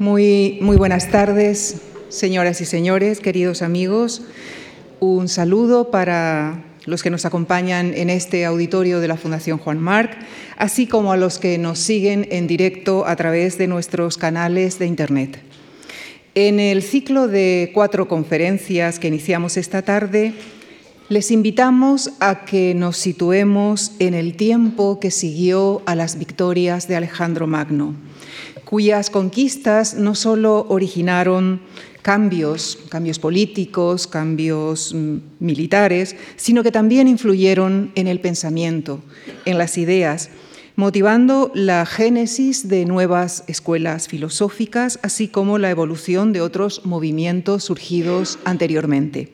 Muy, buenas tardes, señoras y señores, queridos amigos. Un saludo para los que nos acompañan en este auditorio de la Fundación Juan Marc, así como a los que nos siguen en directo a través de nuestros canales de Internet. En el ciclo de cuatro conferencias que iniciamos esta tarde, les invitamos a que nos situemos en el tiempo que siguió a las victorias de Alejandro Magno, cuyas conquistas no solo originaron cambios, cambios políticos, cambios mm, militares, sino que también influyeron en el pensamiento, en las ideas, motivando la génesis de nuevas escuelas filosóficas, así como la evolución de otros movimientos surgidos anteriormente.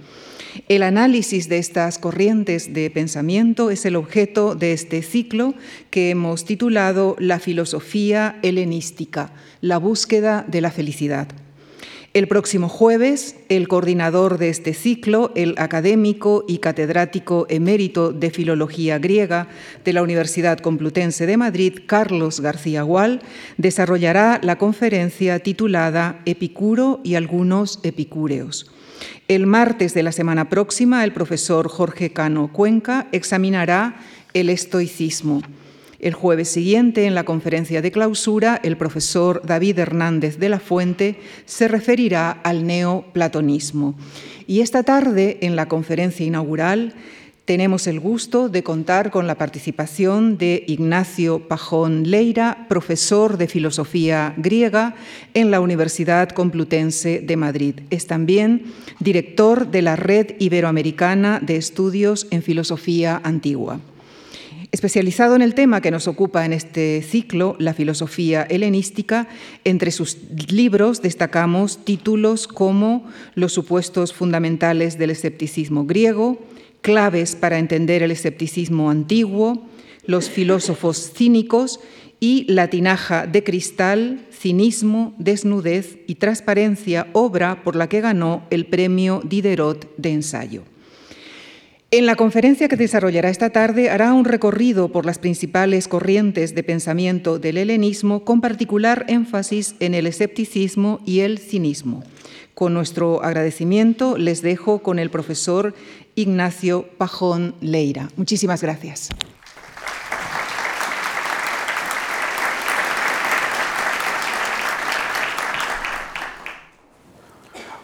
El análisis de estas corrientes de pensamiento es el objeto de este ciclo que hemos titulado La filosofía helenística, la búsqueda de la felicidad. El próximo jueves, el coordinador de este ciclo, el académico y catedrático emérito de Filología Griega de la Universidad Complutense de Madrid, Carlos García Gual, desarrollará la conferencia titulada Epicuro y algunos epicúreos. El martes de la semana próxima, el profesor Jorge Cano Cuenca examinará el estoicismo. El jueves siguiente, en la conferencia de clausura, el profesor David Hernández de la Fuente se referirá al neoplatonismo. Y esta tarde, en la conferencia inaugural, tenemos el gusto de contar con la participación de Ignacio Pajón Leira, profesor de filosofía griega en la Universidad Complutense de Madrid. Es también director de la Red Iberoamericana de Estudios en Filosofía Antigua. Especializado en el tema que nos ocupa en este ciclo, la filosofía helenística, entre sus libros destacamos títulos como Los supuestos fundamentales del escepticismo griego, Claves para entender el escepticismo antiguo, Los filósofos cínicos y La tinaja de cristal, cinismo, desnudez y transparencia, obra por la que ganó el premio Diderot de ensayo. En la conferencia que desarrollará esta tarde hará un recorrido por las principales corrientes de pensamiento del helenismo, con particular énfasis en el escepticismo y el cinismo. Con nuestro agradecimiento les dejo con el profesor Ignacio Pajón Leira. Muchísimas gracias.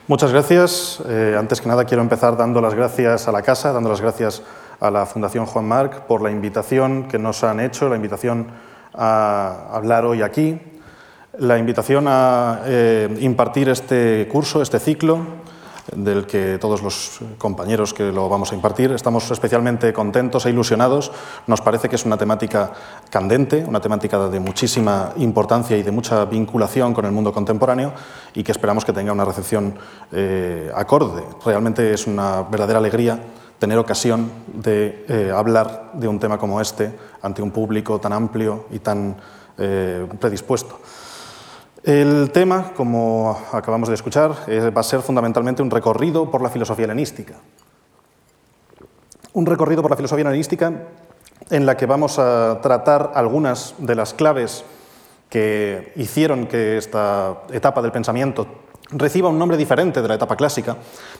Muchas gracias. Eh, antes que nada quiero empezar dando las gracias a la casa, dando las gracias a la Fundación Juan Marc por la invitación que nos han hecho, la invitación a hablar hoy aquí, la invitación a eh, impartir este curso, este ciclo, del que todos los compañeros que lo vamos a impartir estamos especialmente contentos e ilusionados. Nos parece que es una temática candente, una temática de muchísima importancia y de mucha vinculación con el mundo contemporáneo y que esperamos que tenga una recepción eh, acorde. Realmente es una verdadera alegría tener ocasión de eh, hablar de un tema como este ante un público tan amplio y tan eh, predispuesto. El tema, como acabamos de escuchar, va a ser fundamentalmente un recorrido por la filosofía helenística. Un recorrido por la filosofía helenística en la que vamos a tratar algunas de las claves que hicieron que esta etapa del pensamiento reciba un nombre diferente de la etapa clásica,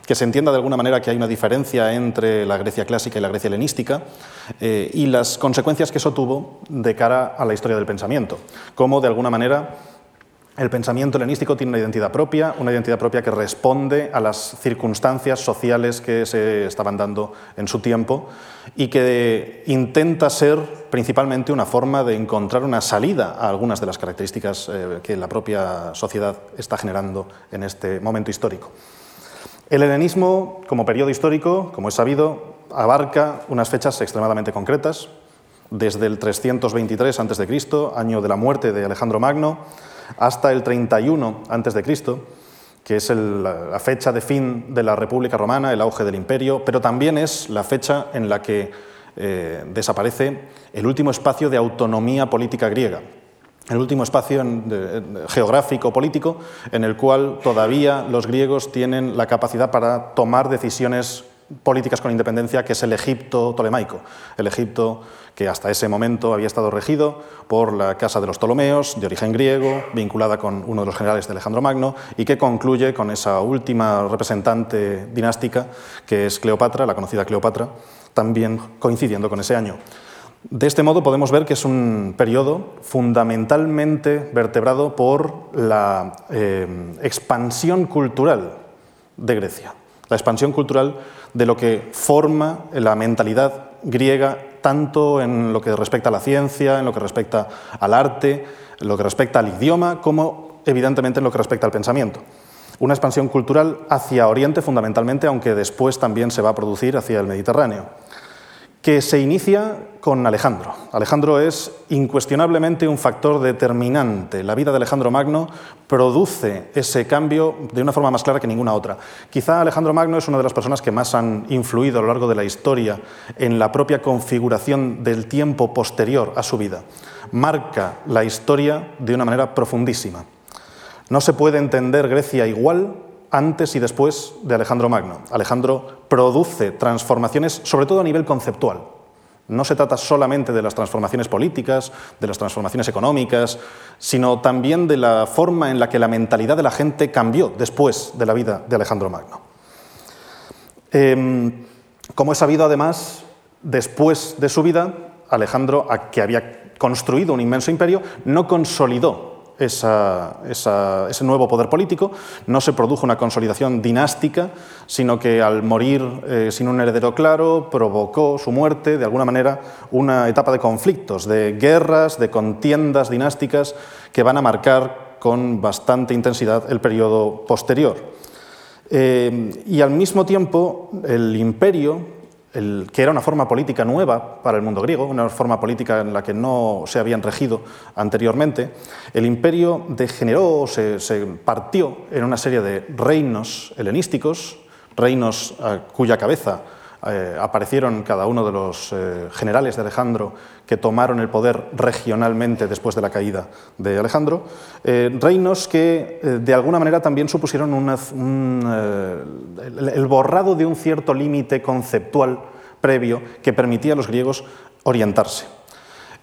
que se entienda de alguna manera que hay una diferencia entre la Grecia clásica y la Grecia helenística, eh, y las consecuencias que eso tuvo de cara a la historia del pensamiento, como de alguna manera el pensamiento helenístico tiene una identidad propia, una identidad propia que responde a las circunstancias sociales que se estaban dando en su tiempo y que intenta ser principalmente una forma de encontrar una salida a algunas de las características eh, que la propia sociedad está generando en este momento histórico. El helenismo, como periodo histórico, como es sabido, abarca unas fechas extremadamente concretas, desde el 323 a.C., año de la muerte de Alejandro Magno, hasta el 31 a.C., que es la fecha de fin de la República Romana, el auge del imperio, pero también es la fecha en la que eh, desaparece el último espacio de autonomía política griega, el último espacio geográfico político en el cual todavía los griegos tienen la capacidad para tomar decisiones políticas con independencia, que es el Egipto tolemaico, el Egipto que hasta ese momento había estado regido por la Casa de los Ptolomeos, de origen griego, vinculada con uno de los generales de Alejandro Magno, y que concluye con esa última representante dinástica, que es Cleopatra, la conocida Cleopatra, también coincidiendo con ese año. De este modo podemos ver que es un periodo fundamentalmente vertebrado por la eh, expansión cultural de Grecia, la expansión cultural de lo que forma la mentalidad griega tanto en lo que respecta a la ciencia, en lo que respecta al arte, en lo que respecta al idioma, como evidentemente en lo que respecta al pensamiento. Una expansión cultural hacia Oriente fundamentalmente, aunque después también se va a producir hacia el Mediterráneo que se inicia con Alejandro. Alejandro es incuestionablemente un factor determinante. La vida de Alejandro Magno produce ese cambio de una forma más clara que ninguna otra. Quizá Alejandro Magno es una de las personas que más han influido a lo largo de la historia en la propia configuración del tiempo posterior a su vida. Marca la historia de una manera profundísima. No se puede entender Grecia igual antes y después de Alejandro Magno. Alejandro produce transformaciones, sobre todo a nivel conceptual. No se trata solamente de las transformaciones políticas, de las transformaciones económicas, sino también de la forma en la que la mentalidad de la gente cambió después de la vida de Alejandro Magno. Em, como he sabido, además, después de su vida, Alejandro, que había construido un inmenso imperio, no consolidó ese nuevo poder político, no se produjo una consolidación dinástica, sino que al morir eh, sin un heredero claro provocó su muerte, de alguna manera, una etapa de conflictos, de guerras, de contiendas dinásticas que van a marcar con bastante intensidad el periodo posterior. Eh, y al mismo tiempo, el imperio que era una forma política nueva para el mundo griego, una forma política en la que no se habían regido anteriormente, el imperio degeneró, se, se partió en una serie de reinos helenísticos, reinos cuya cabeza eh, aparecieron cada uno de los eh, generales de Alejandro que tomaron el poder regionalmente después de la caída de Alejandro, eh, reinos que de alguna manera también supusieron el borrado de un cierto límite conceptual previo que permitía a los griegos orientarse.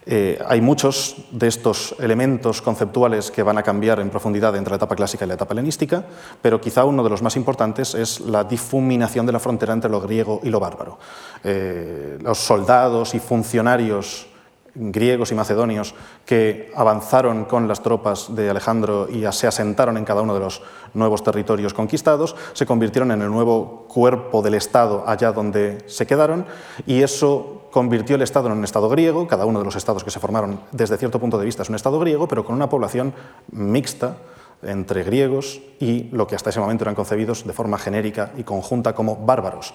Eh, hay muchos de estos elementos conceptuales que van a cambiar en profundidad entre la etapa clásica y la etapa helenística, pero quizá uno de los más importantes es la difuminación de la frontera entre lo griego y lo bárbaro. Eh, los soldados y funcionarios griegos y macedonios que avanzaron con las tropas de Alejandro y se asentaron en cada uno de los nuevos territorios conquistados, se convirtieron en el nuevo cuerpo del Estado allá donde se quedaron y eso convirtió el Estado en un Estado griego, cada uno de los estados que se formaron desde cierto punto de vista es un Estado griego, pero con una población mixta entre griegos y lo que hasta ese momento eran concebidos de forma genérica y conjunta como bárbaros.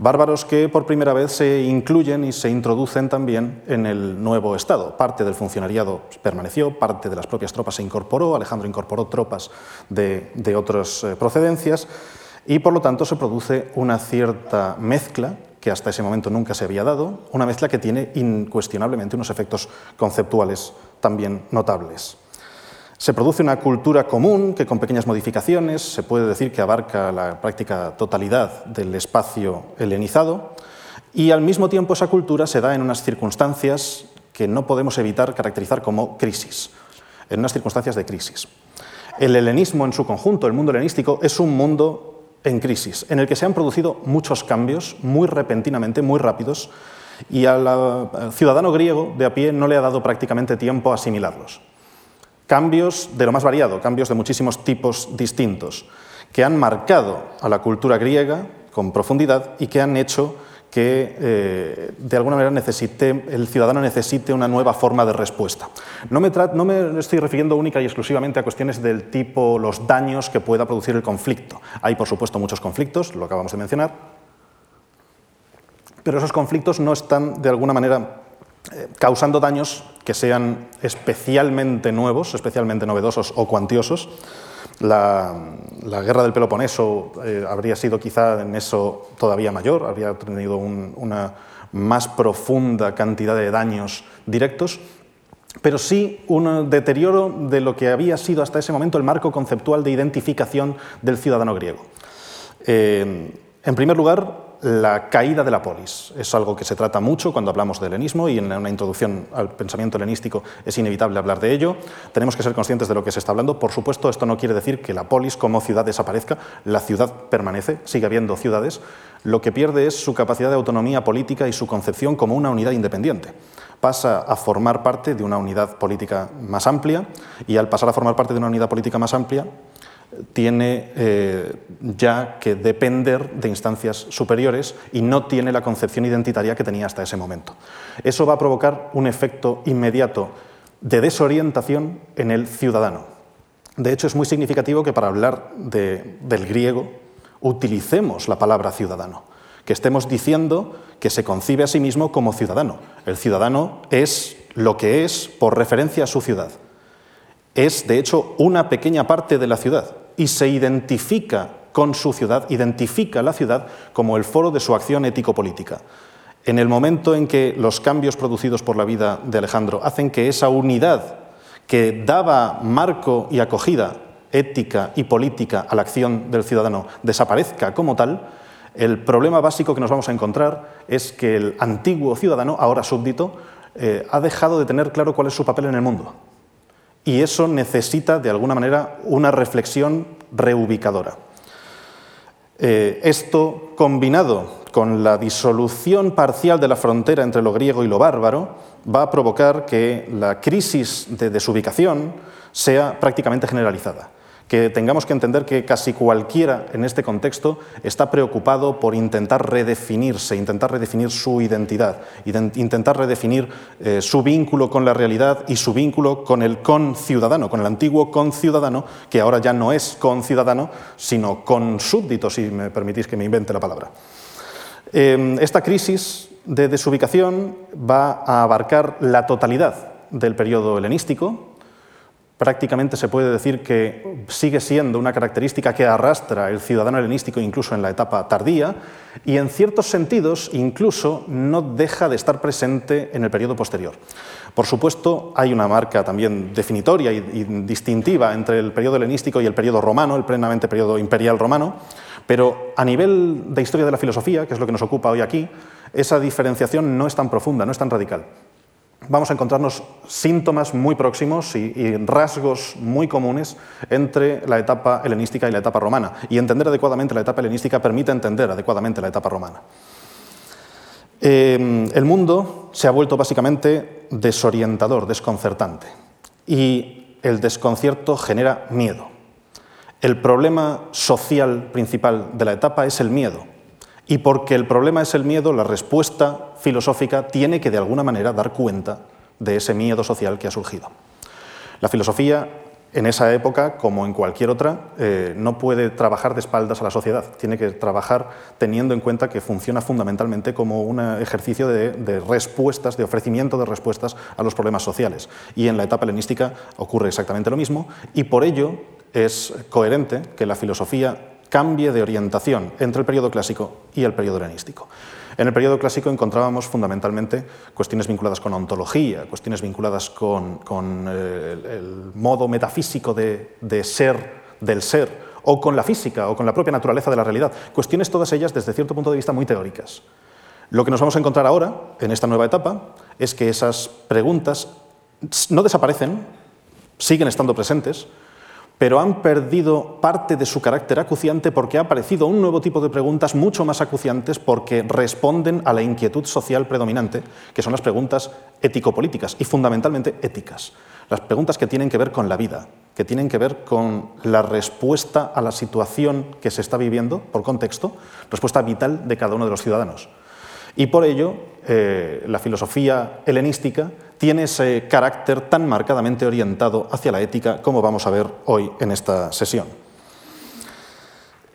Bárbaros que por primera vez se incluyen y se introducen también en el nuevo Estado. Parte del funcionariado permaneció, parte de las propias tropas se incorporó, Alejandro incorporó tropas de, de otras eh, procedencias y por lo tanto se produce una cierta mezcla que hasta ese momento nunca se había dado, una mezcla que tiene incuestionablemente unos efectos conceptuales también notables. Se produce una cultura común que con pequeñas modificaciones se puede decir que abarca la práctica totalidad del espacio helenizado y al mismo tiempo esa cultura se da en unas circunstancias que no podemos evitar caracterizar como crisis, en unas circunstancias de crisis. El helenismo en su conjunto, el mundo helenístico, es un mundo en crisis, en el que se han producido muchos cambios muy repentinamente, muy rápidos, y al ciudadano griego de a pie no le ha dado prácticamente tiempo a asimilarlos. Cambios de lo más variado, cambios de muchísimos tipos distintos, que han marcado a la cultura griega con profundidad y que han hecho que eh, de alguna manera necesite, el ciudadano necesite una nueva forma de respuesta. No me, no me, estoy refiriendo única y exclusivamente a cuestiones del tipo los daños que pueda producir el conflicto. Hay, por supuesto, muchos conflictos, lo acabamos de mencionar, pero esos conflictos no están de alguna manera eh, causando daños que sean especialmente nuevos, especialmente novedosos o cuantiosos. La, guerra del Peloponeso eh, habría sido quizá en eso todavía mayor, habría tenido una más profunda cantidad de daños directos, pero sí un deterioro de lo que había sido hasta ese momento el marco conceptual de identificación del ciudadano griego. Eh, en primer lugar, la caída de la polis. Es algo que se trata mucho cuando hablamos de helenismo y en una introducción al pensamiento helenístico es inevitable hablar de ello. Tenemos que ser conscientes de lo que se está hablando. Por supuesto, esto no quiere decir que la polis como ciudad desaparezca. La ciudad permanece, sigue habiendo ciudades. Lo que pierde es su capacidad de autonomía política y su concepción como una unidad independiente pasa a formar parte de una unidad política más amplia y al pasar a formar parte de una unidad política más amplia tiene eh, ya que depender de instancias superiores y no tiene la concepción identitaria que tenía hasta ese momento. Eso va a provocar un efecto inmediato de desorientación en el ciudadano. De hecho, es muy significativo que para hablar del griego utilicemos la palabra ciudadano, que estemos diciendo que se concibe a sí mismo como ciudadano. El ciudadano es lo que es por referencia a su ciudad es de hecho una pequeña parte de la ciudad y se identifica con su ciudad, identifica la ciudad como el foro de su acción ético-política. En el momento en que los cambios producidos por la vida de Alejandro hacen que esa unidad que daba marco y acogida ética y política a la acción del ciudadano desaparezca como tal, el problema básico que nos vamos a encontrar es que el antiguo ciudadano, ahora súbdito, eh, ha dejado de tener claro cuál es su papel en el mundo y eso necesita, de alguna manera, una reflexión reubicadora. Eh, esto, combinado con la disolución parcial de la frontera entre lo griego y lo bárbaro, va a provocar que la crisis de desubicación sea prácticamente generalizada que tengamos que entender que casi cualquiera en este contexto está preocupado por intentar redefinirse, intentar redefinir su identidad, intentar redefinir eh, su vínculo con la realidad y su vínculo con el conciudadano, con el antiguo conciudadano, que ahora ya no es conciudadano, sino con súbdito, si me permitís que me invente la palabra. Em, esta crisis de desubicación va a abarcar la totalidad del periodo helenístico, prácticamente se puede decir que sigue siendo una característica que arrastra el ciudadano helenístico incluso en la etapa tardía y en ciertos sentidos incluso no deja de estar presente en el periodo posterior. Por supuesto, hay una marca también definitoria y, distintiva entre el periodo helenístico y el periodo romano, el plenamente periodo imperial romano, pero a nivel de historia de la filosofía, que es lo que nos ocupa hoy aquí, esa diferenciación no es tan profunda, no es tan radical vamos a encontrarnos síntomas muy próximos y, rasgos muy comunes entre la etapa helenística y la etapa romana. Y entender adecuadamente la etapa helenística permite entender adecuadamente la etapa romana. Eh, el mundo se ha vuelto básicamente desorientador, desconcertante. Y el desconcierto genera miedo. El problema social principal de la etapa es el miedo. Y porque el problema es el miedo, la respuesta filosófica tiene que de alguna manera dar cuenta de ese miedo social que ha surgido. La filosofía en esa época, como en cualquier otra, eh, no puede trabajar de espaldas a la sociedad, tiene que trabajar teniendo en cuenta que funciona fundamentalmente como un ejercicio de, de, respuestas, de ofrecimiento de respuestas a los problemas sociales. Y en la etapa helenística ocurre exactamente lo mismo y por ello es coherente que la filosofía cambie de orientación entre el periodo clásico y el periodo helenístico. En el periodo clásico encontrábamos fundamentalmente cuestiones vinculadas con ontología, cuestiones vinculadas con, eh, el, modo metafísico de, ser, del ser, o con la física, o con la propia naturaleza de la realidad. Cuestiones todas ellas desde cierto punto de vista muy teóricas. Lo que nos vamos a encontrar ahora, en esta nueva etapa, es que esas preguntas no desaparecen, siguen estando presentes, pero han perdido parte de su carácter acuciante porque ha aparecido un nuevo tipo de preguntas mucho más acuciantes porque responden a la inquietud social predominante, que son las preguntas ético-políticas y fundamentalmente éticas. Las preguntas que tienen que ver con la vida, que tienen que ver con la respuesta a la situación que se está viviendo por contexto, respuesta vital de cada uno de los ciudadanos. Y por ello, eh, la filosofía helenística tiene ese carácter tan marcadamente orientado hacia la ética como vamos a ver hoy en esta sesión.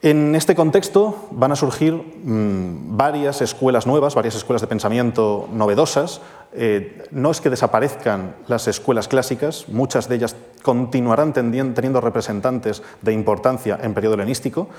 En este contexto van a surgir mm, varias escuelas nuevas, varias escuelas de pensamiento novedosas. Eh, no es que desaparezcan las escuelas clásicas, muchas de ellas continuarán teniendo representantes de importancia en periodo helenístico,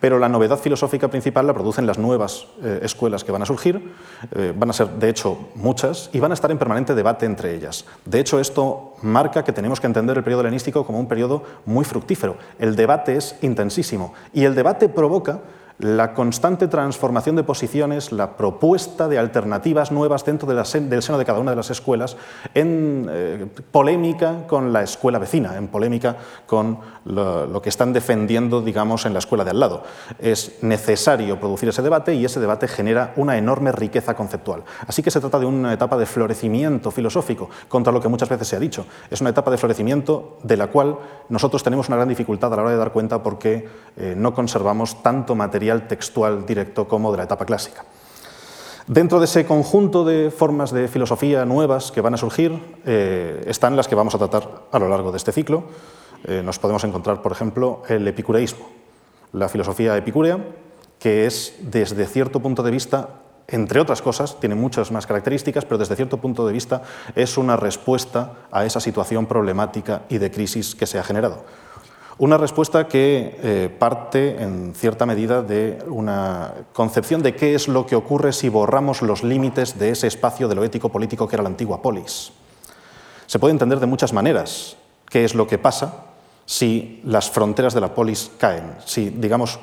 pero la novedad filosófica principal la producen las nuevas eh, escuelas que van a surgir, eh, van a ser de hecho muchas y van a estar en permanente debate entre ellas. De hecho, esto marca que tenemos que entender el periodo helenístico como un periodo muy fructífero. El debate es intensísimo y el debate provoca la constante transformación de posiciones, la propuesta de alternativas nuevas dentro del seno de cada una de las escuelas, en eh, polémica con la escuela vecina, en polémica con lo, que están defendiendo, digamos, en la escuela de al lado. Es necesario producir ese debate y ese debate genera una enorme riqueza conceptual. Así que se trata de una etapa de florecimiento filosófico, contra lo que muchas veces se ha dicho. Es una etapa de florecimiento de la cual nosotros tenemos una gran dificultad a la hora de dar cuenta porque eh, no conservamos tanto material textual directo como de la etapa clásica. Dentro de ese conjunto de formas de filosofía nuevas que van a surgir eh, están las que vamos a tratar a lo largo de este ciclo. Eh, nos podemos encontrar, por ejemplo, el epicureísmo, la filosofía epicúrea, que es desde cierto punto de vista, entre otras cosas, tiene muchas más características, pero desde cierto punto de vista es una respuesta a esa situación problemática y de crisis que se ha generado. Una respuesta que eh, parte en cierta medida de una concepción de qué es lo que ocurre si borramos los límites de ese espacio de lo ético político que era la antigua polis. Se puede entender de muchas maneras qué es lo que pasa si las fronteras de la polis caen, si, digamos,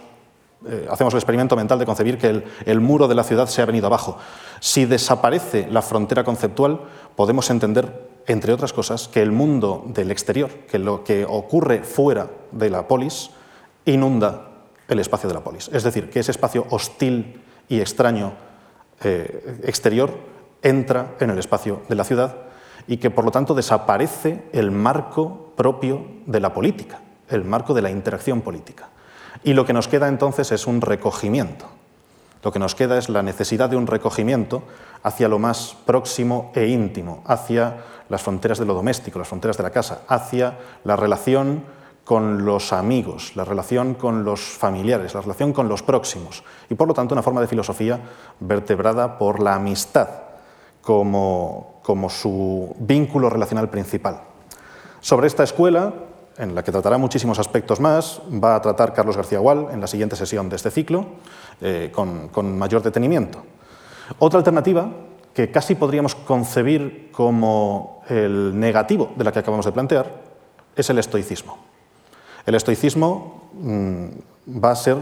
eh, hacemos el experimento mental de concebir que el, muro de la ciudad se ha venido abajo. Si desaparece la frontera conceptual, podemos entender entre otras cosas, que el mundo del exterior, que lo que ocurre fuera de la polis, inunda el espacio de la polis. Es decir, que ese espacio hostil y extraño eh, exterior entra en el espacio de la ciudad y que por lo tanto desaparece el marco propio de la política, el marco de la interacción política. Y lo que nos queda entonces es un recogimiento. Lo que nos queda es la necesidad de un recogimiento hacia lo más próximo e íntimo, hacia las fronteras de lo doméstico, las fronteras de la casa, hacia la relación con los amigos, la relación con los familiares, la relación con los próximos, y por lo tanto una forma de filosofía vertebrada por la amistad como, como su vínculo relacional principal. Sobre esta escuela, en la que tratará muchísimos aspectos más, va a tratar Carlos García Gual en la siguiente sesión de este ciclo, eh, con, mayor detenimiento. Otra alternativa que casi podríamos concebir como el negativo de la que acabamos de plantear es el estoicismo. El estoicismo mm, va a ser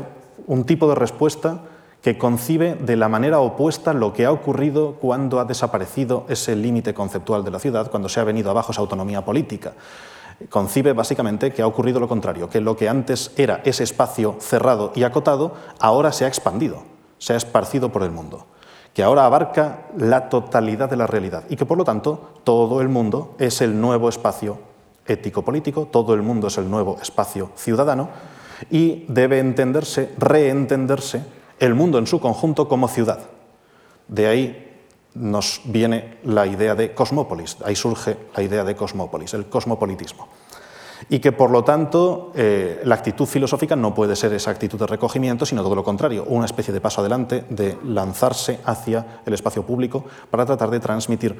un tipo de respuesta que concibe de la manera opuesta lo que ha ocurrido cuando ha desaparecido ese límite conceptual de la ciudad, cuando se ha venido abajo esa autonomía política. Concibe básicamente que ha ocurrido lo contrario, que lo que antes era ese espacio cerrado y acotado, ahora se ha expandido, se ha esparcido por el mundo que ahora abarca la totalidad de la realidad y que por lo tanto todo el mundo es el nuevo espacio ético-político, todo el mundo es el nuevo espacio ciudadano y debe entenderse, reentenderse el mundo en su conjunto como ciudad. De ahí nos viene la idea de cosmópolis, ahí surge la idea de cosmópolis, el cosmopolitismo y que por lo tanto eh, la actitud filosófica no puede ser esa actitud de recogimiento, sino todo lo contrario, una especie de paso adelante, de lanzarse hacia el espacio público para tratar de transmitir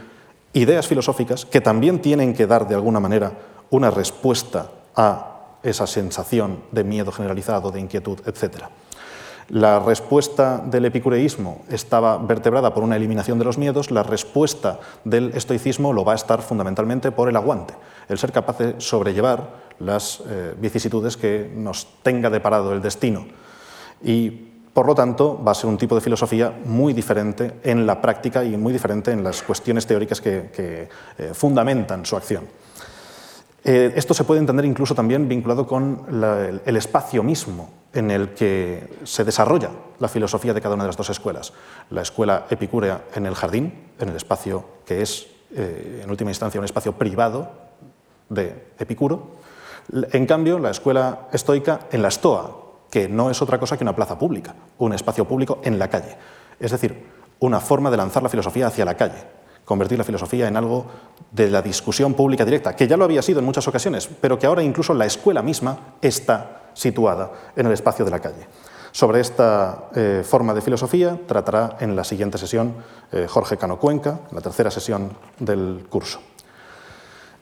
ideas filosóficas que también tienen que dar de alguna manera una respuesta a esa sensación de miedo generalizado, de inquietud, etc. La respuesta del epicureísmo estaba vertebrada por una eliminación de los miedos, la respuesta del estoicismo lo va a estar fundamentalmente por el aguante, el ser capaz de sobrellevar las eh, vicisitudes que nos tenga deparado el destino. Y por lo tanto, va a ser un tipo de filosofía muy diferente en la práctica y muy diferente en las cuestiones teóricas que, eh, fundamentan su acción. Eh, esto se puede entender incluso también vinculado con el espacio mismo en el que se desarrolla la filosofía de cada una de las dos escuelas. La escuela epicúrea en el jardín, en el espacio que es, eh, en última instancia, un espacio privado de Epicuro. En cambio, la escuela estoica en la estoa, que no es otra cosa que una plaza pública, un espacio público en la calle. Es decir, una forma de lanzar la filosofía hacia la calle, convertir la filosofía en algo de la discusión pública directa, que ya lo había sido en muchas ocasiones, pero que ahora incluso la escuela misma está situada en el espacio de la calle. Sobre esta eh, forma de filosofía tratará en la siguiente sesión eh, Jorge Cano Cuenca, la tercera sesión del curso.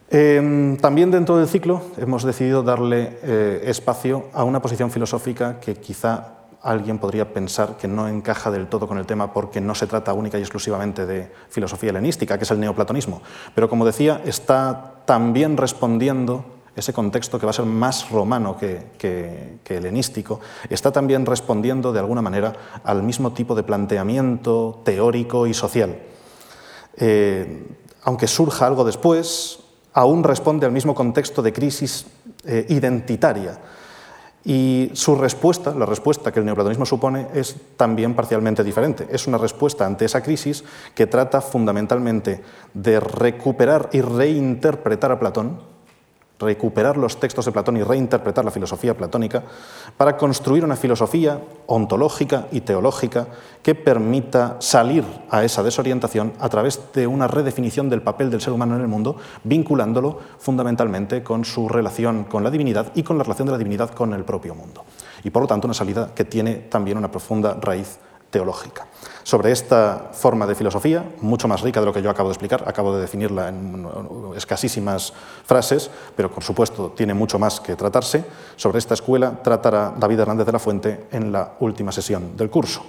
Em, también dentro del ciclo hemos decidido darle eh, espacio a una posición filosófica que quizá alguien podría pensar que no encaja del todo con el tema porque no se trata única y exclusivamente de filosofía helenística, que es el neoplatonismo. Pero como decía, está también respondiendo ese contexto que va a ser más romano que, helenístico, está también respondiendo de alguna manera al mismo tipo de planteamiento teórico y social. Eh, aunque surja algo después, aún responde al mismo contexto de crisis eh, identitaria. Y su respuesta, la respuesta que el neoplatonismo supone, es también parcialmente diferente. Es una respuesta ante esa crisis que trata fundamentalmente de recuperar y reinterpretar a Platón, recuperar los textos de Platón y reinterpretar la filosofía platónica para construir una filosofía ontológica y teológica que permita salir a esa desorientación a través de una redefinición del papel del ser humano en el mundo, vinculándolo fundamentalmente con su relación con la divinidad y con la relación de la divinidad con el propio mundo. Y por lo tanto una salida que tiene también una profunda raíz teológica. Sobre esta forma de filosofía, mucho más rica de lo que yo acabo de explicar, acabo de definirla en escasísimas frases, pero por supuesto tiene mucho más que tratarse, sobre esta escuela tratará David Hernández de la Fuente en la última sesión del curso.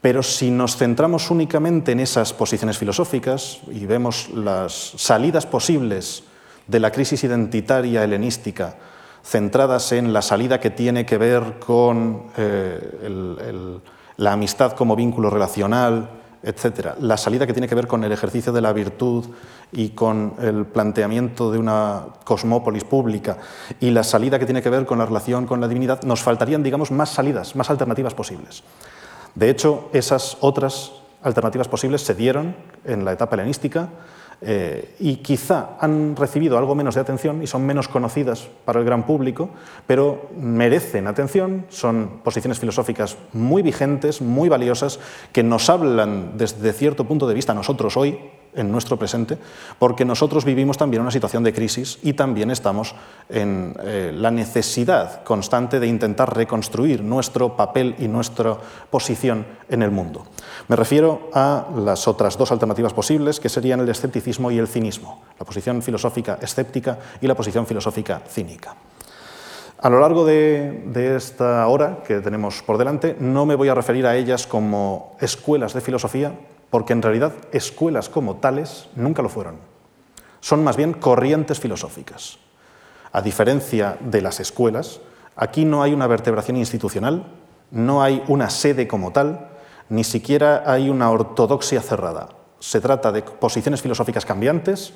Pero si nos centramos únicamente en esas posiciones filosóficas y vemos las salidas posibles de la crisis identitaria helenística, centradas en la salida que tiene que ver con eh, el la amistad como vínculo relacional, etc. La salida que tiene que ver con el ejercicio de la virtud y con el planteamiento de una cosmópolis pública y la salida que tiene que ver con la relación con la divinidad, nos faltarían, digamos, más salidas, más alternativas posibles. De hecho, esas otras alternativas posibles se dieron en la etapa helenística, eh, y quizá han recibido algo menos de atención y son menos conocidas para el gran público, pero merecen atención, son posiciones filosóficas muy vigentes, muy valiosas, que nos hablan desde cierto punto de vista nosotros hoy, en nuestro presente, porque nosotros vivimos también una situación de crisis y también estamos en eh, la necesidad constante de intentar reconstruir nuestro papel y nuestra posición en el mundo. Me refiero a las otras dos alternativas posibles, que serían el escepticismo y el cinismo, la posición filosófica escéptica y la posición filosófica cínica. A lo largo de, de, esta hora que tenemos por delante, no me voy a referir a ellas como escuelas de filosofía, porque en realidad escuelas como tales nunca lo fueron. Son más bien corrientes filosóficas. A diferencia de las escuelas, aquí no hay una vertebración institucional, no hay una sede como tal, ni siquiera hay una ortodoxia cerrada. Se trata de posiciones filosóficas cambiantes,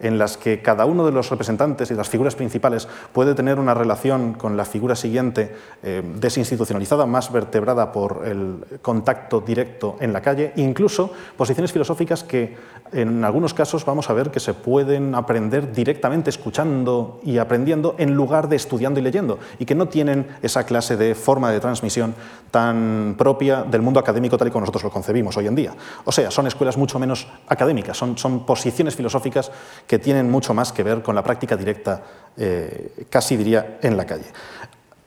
en las que cada uno de los representantes y las figuras principales puede tener una relación con la figura siguiente eh, desinstitucionalizada, más vertebrada por el contacto directo en la calle, incluso posiciones filosóficas que en algunos casos vamos a ver que se pueden aprender directamente escuchando y aprendiendo en lugar de estudiando y leyendo, y que no tienen esa clase de forma de transmisión tan propia del mundo académico tal y como nosotros lo concebimos hoy en día. O sea, son escuelas mucho menos académicas, son, son posiciones filosóficas que tienen mucho más que ver con la práctica directa, eh, casi diría, en la calle.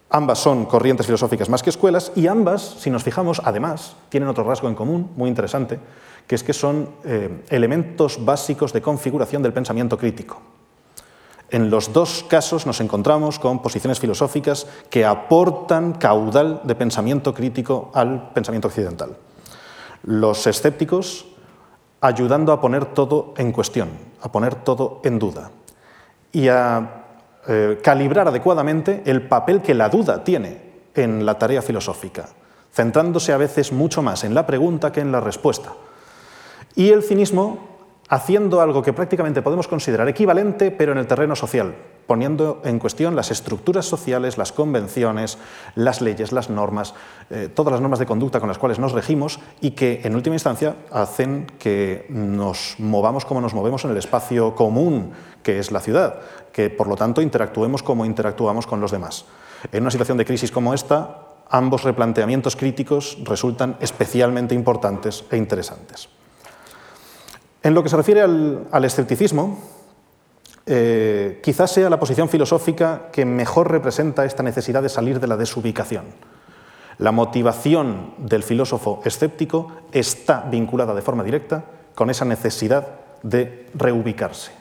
Ambas son corrientes filosóficas más que escuelas y ambas, si nos fijamos, además, tienen otro rasgo en común muy interesante, que es que son eh, elementos básicos de configuración del pensamiento crítico. En los dos casos nos encontramos con posiciones filosóficas que aportan caudal de pensamiento crítico al pensamiento occidental. Los escépticos ayudando a poner todo en cuestión, a poner todo en duda y a eh, calibrar adecuadamente el papel que la duda tiene en la tarea filosófica, centrándose a veces mucho más en la pregunta que en la respuesta. Y el cinismo haciendo algo que prácticamente podemos considerar equivalente, pero en el terreno social, poniendo en cuestión las estructuras sociales, las convenciones, las leyes, las normas, eh, todas las normas de conducta con las cuales nos regimos y que, en última instancia, hacen que nos movamos como nos movemos en el espacio común que es la ciudad, que, por lo tanto, interactuemos como interactuamos con los demás. En una situación de crisis como esta, ambos replanteamientos críticos resultan especialmente importantes e interesantes. En lo que se refiere al, escepticismo, eh, quizás sea la posición filosófica que mejor representa esta necesidad de salir de la desubicación. La motivación del filósofo escéptico está vinculada de forma directa con esa necesidad de reubicarse.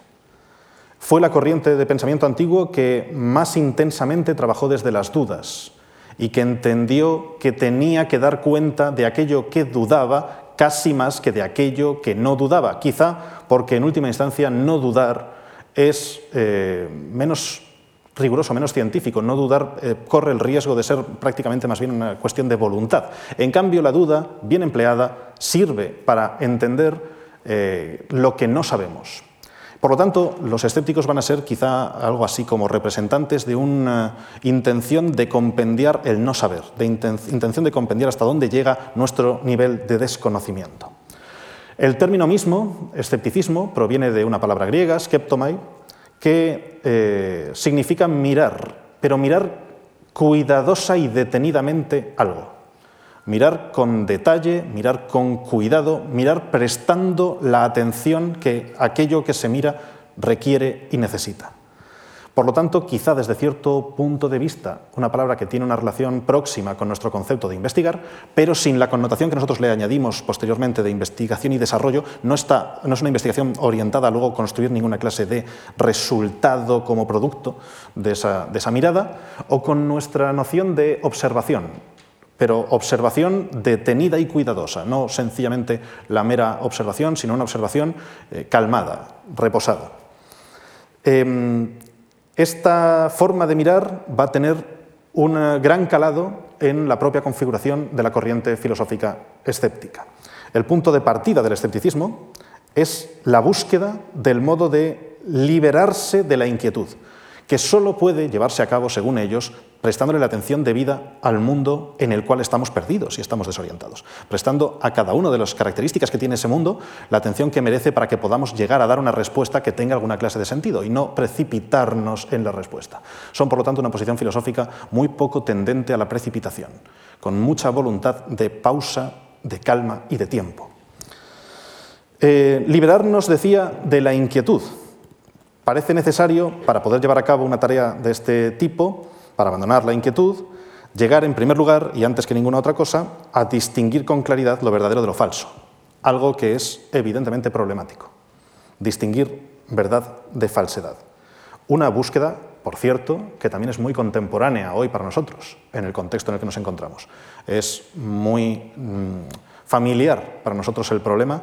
Fue la corriente de pensamiento antiguo que más intensamente trabajó desde las dudas y que entendió que tenía que dar cuenta de aquello que dudaba casi más que de aquello que no dudaba, quizá porque en última instancia no dudar es eh, menos riguroso, menos científico. No dudar eh, corre el riesgo de ser prácticamente más bien una cuestión de voluntad. En cambio, la duda, bien empleada, sirve para entender eh, lo que no sabemos. Por lo tanto, los escépticos van a ser quizá algo así como representantes de una intención de compendiar el no saber, de intención de compendiar hasta dónde llega nuestro nivel de desconocimiento. El término mismo, escepticismo, proviene de una palabra griega, skeptomai, que eh, significa mirar, pero mirar cuidadosa y detenidamente algo. Mirar con detalle, mirar con cuidado, mirar prestando la atención que aquello que se mira requiere y necesita. Por lo tanto, quizá desde cierto punto de vista, una palabra que tiene una relación próxima con nuestro concepto de investigar, pero sin la connotación que nosotros le añadimos posteriormente de investigación y desarrollo, no, está, no es una investigación orientada a luego construir ninguna clase de resultado como producto de esa, mirada, o con nuestra noción de observación, pero observación detenida y cuidadosa, no sencillamente la mera observación, sino una observación eh, calmada, reposada. Em, esta forma de mirar va a tener un gran calado en la propia configuración de la corriente filosófica escéptica. El punto de partida del escepticismo es la búsqueda del modo de liberarse de la inquietud, que solo puede llevarse a cabo, según ellos, prestándole la atención debida al mundo en el cual estamos perdidos y estamos desorientados, prestando a cada una de las características que tiene ese mundo la atención que merece para que podamos llegar a dar una respuesta que tenga alguna clase de sentido y no precipitarnos en la respuesta. Son, por lo tanto, una posición filosófica muy poco tendente a la precipitación, con mucha voluntad de pausa, de calma y de tiempo. Eh, liberarnos, decía, de la inquietud, parece necesario, para poder llevar a cabo una tarea de este tipo, para abandonar la inquietud, llegar en primer lugar, y antes que ninguna otra cosa, a distinguir con claridad lo verdadero de lo falso, algo que es evidentemente problemático. Distinguir verdad de falsedad. Una búsqueda, por cierto, que también es muy contemporánea hoy para nosotros, en el contexto en el que nos encontramos. Es muy mm, familiar para nosotros el problema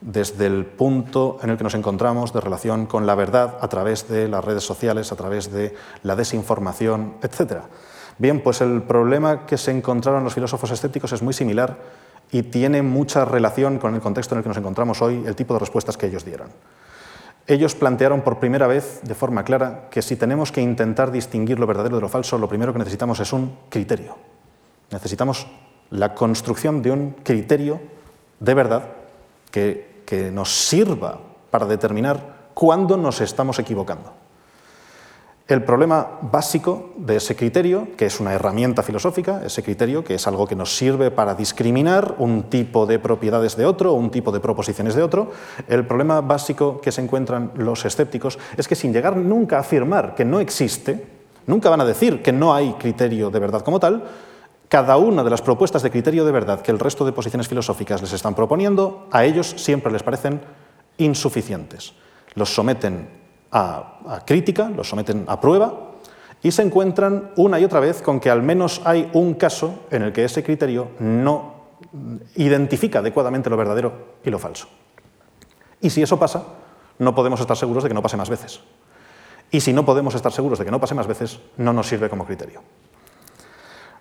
desde el punto en el que nos encontramos de relación con la verdad a través de las redes sociales, a través de la desinformación, etc. Bien, pues el problema que se encontraron los filósofos escépticos es muy similar y tiene mucha relación con el contexto en el que nos encontramos hoy, el tipo de respuestas que ellos dieron. Ellos plantearon por primera vez de forma clara que si tenemos que intentar distinguir lo verdadero de lo falso, lo primero que necesitamos es un criterio. Necesitamos la construcción de un criterio de verdad que que nos sirva para determinar cuándo nos estamos equivocando. El problema básico de ese criterio, que es una herramienta filosófica, ese criterio que es algo que nos sirve para discriminar un tipo de propiedades de otro, un tipo de proposiciones de otro, el problema básico que se encuentran los escépticos es que sin llegar nunca a afirmar que no existe, nunca van a decir que no hay criterio de verdad como tal, cada una de las propuestas de criterio de verdad que el resto de posiciones filosóficas les están proponiendo, a ellos siempre les parecen insuficientes. Los someten a, crítica, los someten a prueba y se encuentran una y otra vez con que al menos hay un caso en el que ese criterio no identifica adecuadamente lo verdadero y lo falso. Y si eso pasa, no podemos estar seguros de que no pase más veces. Y si no podemos estar seguros de que no pase más veces, no nos sirve como criterio.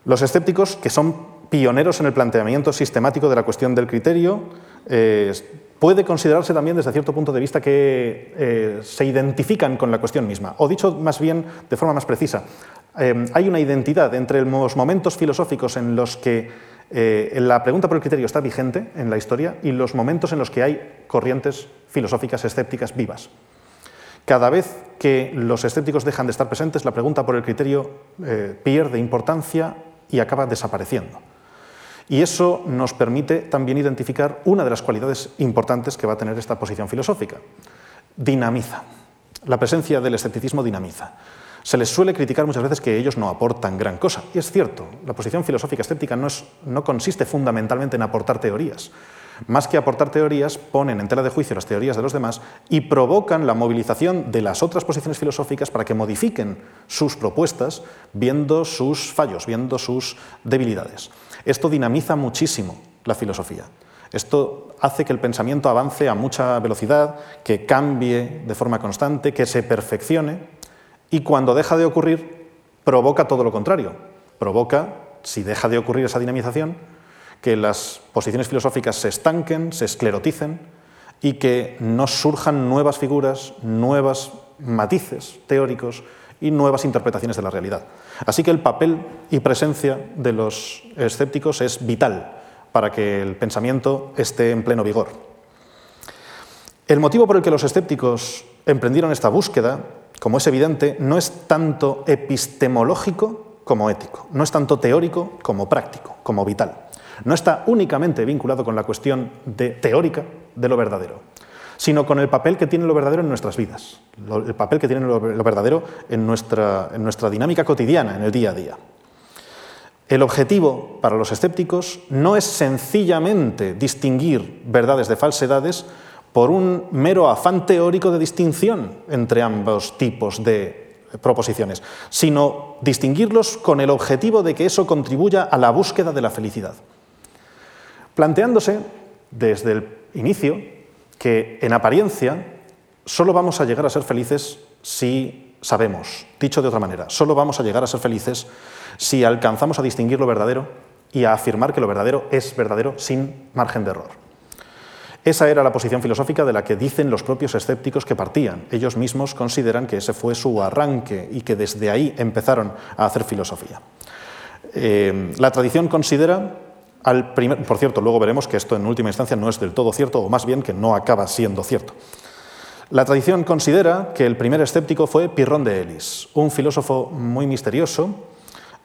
Los escépticos, que son pioneros en el planteamiento sistemático de la cuestión del criterio, eh, puede considerarse también desde cierto punto de vista que eh, se identifican con la cuestión misma. O dicho más bien de forma más precisa, eh, hay una identidad entre los momentos filosóficos en los que la pregunta por el criterio está vigente en la historia y los momentos en los que hay corrientes filosóficas escépticas vivas. Cada vez que los escépticos dejan de estar presentes, la pregunta por el criterio pierde importancia y acaba desapareciendo. Y eso nos permite también identificar una de las cualidades importantes que va a tener esta posición filosófica. Dinamiza. La presencia del escepticismo dinamiza. Se les suele criticar muchas veces que ellos no aportan gran cosa. Y es cierto, la posición filosófica escéptica no, no consiste fundamentalmente en aportar teorías. Más que aportar teorías, ponen en tela de juicio las teorías de los demás y provocan la movilización de las otras posiciones filosóficas para que modifiquen sus propuestas viendo sus fallos, viendo sus debilidades. Esto dinamiza muchísimo la filosofía. Esto hace que el pensamiento avance a mucha velocidad, que cambie de forma constante, que se perfeccione Y cuando deja de ocurrir, provoca todo lo contrario. Provoca, si deja de ocurrir esa dinamización, que las posiciones filosóficas se estanquen, se escleroticen y que no surjan nuevas figuras, nuevos matices teóricos y nuevas interpretaciones de la realidad. Así que el papel y presencia de los escépticos es vital para que el pensamiento esté en pleno vigor. El motivo por el que los escépticos emprendieron esta búsqueda, como es evidente, no es tanto epistemológico como ético, no es tanto teórico como práctico, como vital. No está únicamente vinculado con la cuestión teórica de lo verdadero, sino con el papel que tiene lo verdadero en nuestras vidas, el papel que tiene lo, verdadero en nuestra dinámica cotidiana, en el día a día. El objetivo para los escépticos no es sencillamente distinguir verdades de falsedades por un mero afán teórico de distinción entre ambos tipos de proposiciones, sino distinguirlos con el objetivo de que eso contribuya a la búsqueda de la felicidad. Planteándose desde el inicio que en apariencia solo vamos a llegar a ser felices si sabemos, dicho de otra manera, solo vamos a llegar a ser felices si alcanzamos a distinguir lo verdadero y a afirmar que lo verdadero es verdadero sin margen de error. Esa era la posición filosófica de la que dicen los propios escépticos que partían. Ellos mismos consideran que ese fue su arranque y que desde ahí empezaron a hacer filosofía. Eh, la tradición considera por cierto, luego veremos que esto en última instancia no es del todo cierto, o más bien que no acaba siendo cierto. La tradición considera que el primer escéptico fue Pirrón de Elis, un filósofo muy misterioso,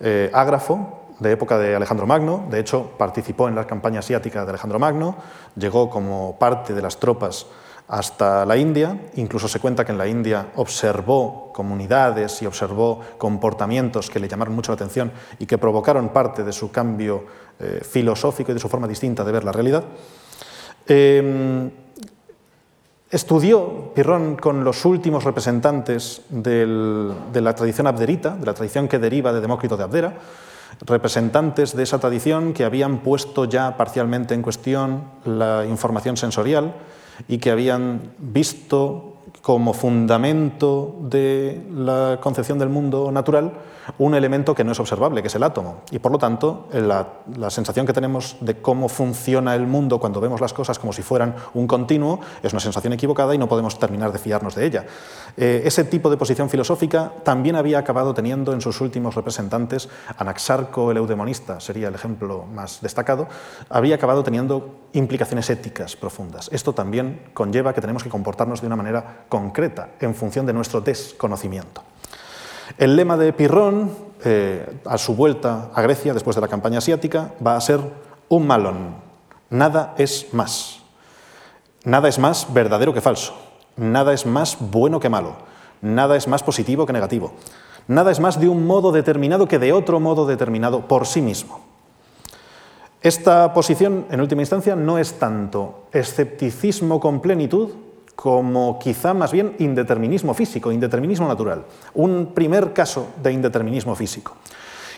eh, ágrafo de época de Alejandro Magno, de hecho participó en la campaña asiática de Alejandro Magno, llegó como parte de las tropas hasta la India, incluso se cuenta que en la India observó comunidades y observó comportamientos que le llamaron mucho la atención y que provocaron parte de su cambio eh, filosófico y de su forma distinta de ver la realidad. Em, Estudió Pirrón con los últimos representantes de la tradición abderita, de la tradición que deriva de Demócrito de Abdera, representantes de esa tradición que habían puesto ya parcialmente en cuestión la información sensorial y que habían visto como fundamento de la concepción del mundo natural un elemento que no es observable, que es el átomo. Y por lo tanto, la, sensación que tenemos de cómo funciona el mundo cuando vemos las cosas como si fueran un continuo es una sensación equivocada y no podemos terminar de fiarnos de ella. Eh, ese tipo de posición filosófica también había acabado teniendo en sus últimos representantes, Anaxarco el eudemonista sería el ejemplo más destacado, había acabado teniendo implicaciones éticas profundas. Esto también conlleva que tenemos que comportarnos de una manera concreta en función de nuestro desconocimiento. El lema de Pirrón, eh, a su vuelta a Grecia después de la campaña asiática, va a ser un malón. Nada es más. Nada es más verdadero que falso. Nada es más bueno que malo. Nada es más positivo que negativo. Nada es más de un modo determinado que de otro modo determinado por sí mismo. Esta posición, en última instancia, no es tanto escepticismo con plenitud como quizá más bien indeterminismo físico, indeterminismo natural. Un primer caso de indeterminismo físico,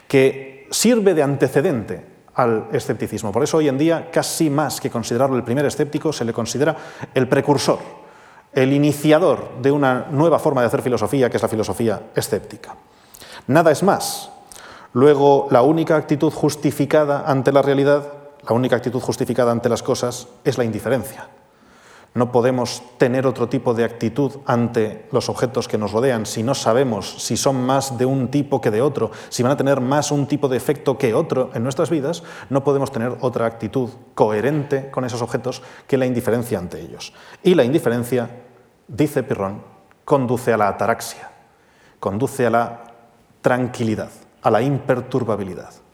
que sirve de antecedente al escepticismo. Por eso hoy en día, casi más que considerarlo el primer escéptico, se le considera el precursor, el iniciador de una nueva forma de hacer filosofía, que es la filosofía escéptica. Nada es más. Luego, la única actitud justificada ante la realidad, la única actitud justificada ante las cosas, es la indiferencia. No podemos tener otro tipo de actitud ante los objetos que nos rodean si no sabemos si son más de un tipo que de otro, si van a tener más un tipo de efecto que otro en nuestras vidas, no podemos tener otra actitud coherente con esos objetos que la indiferencia ante ellos. Y la indiferencia, dice Pirrón, conduce a la ataraxia, conduce a la tranquilidad, a la imperturbabilidad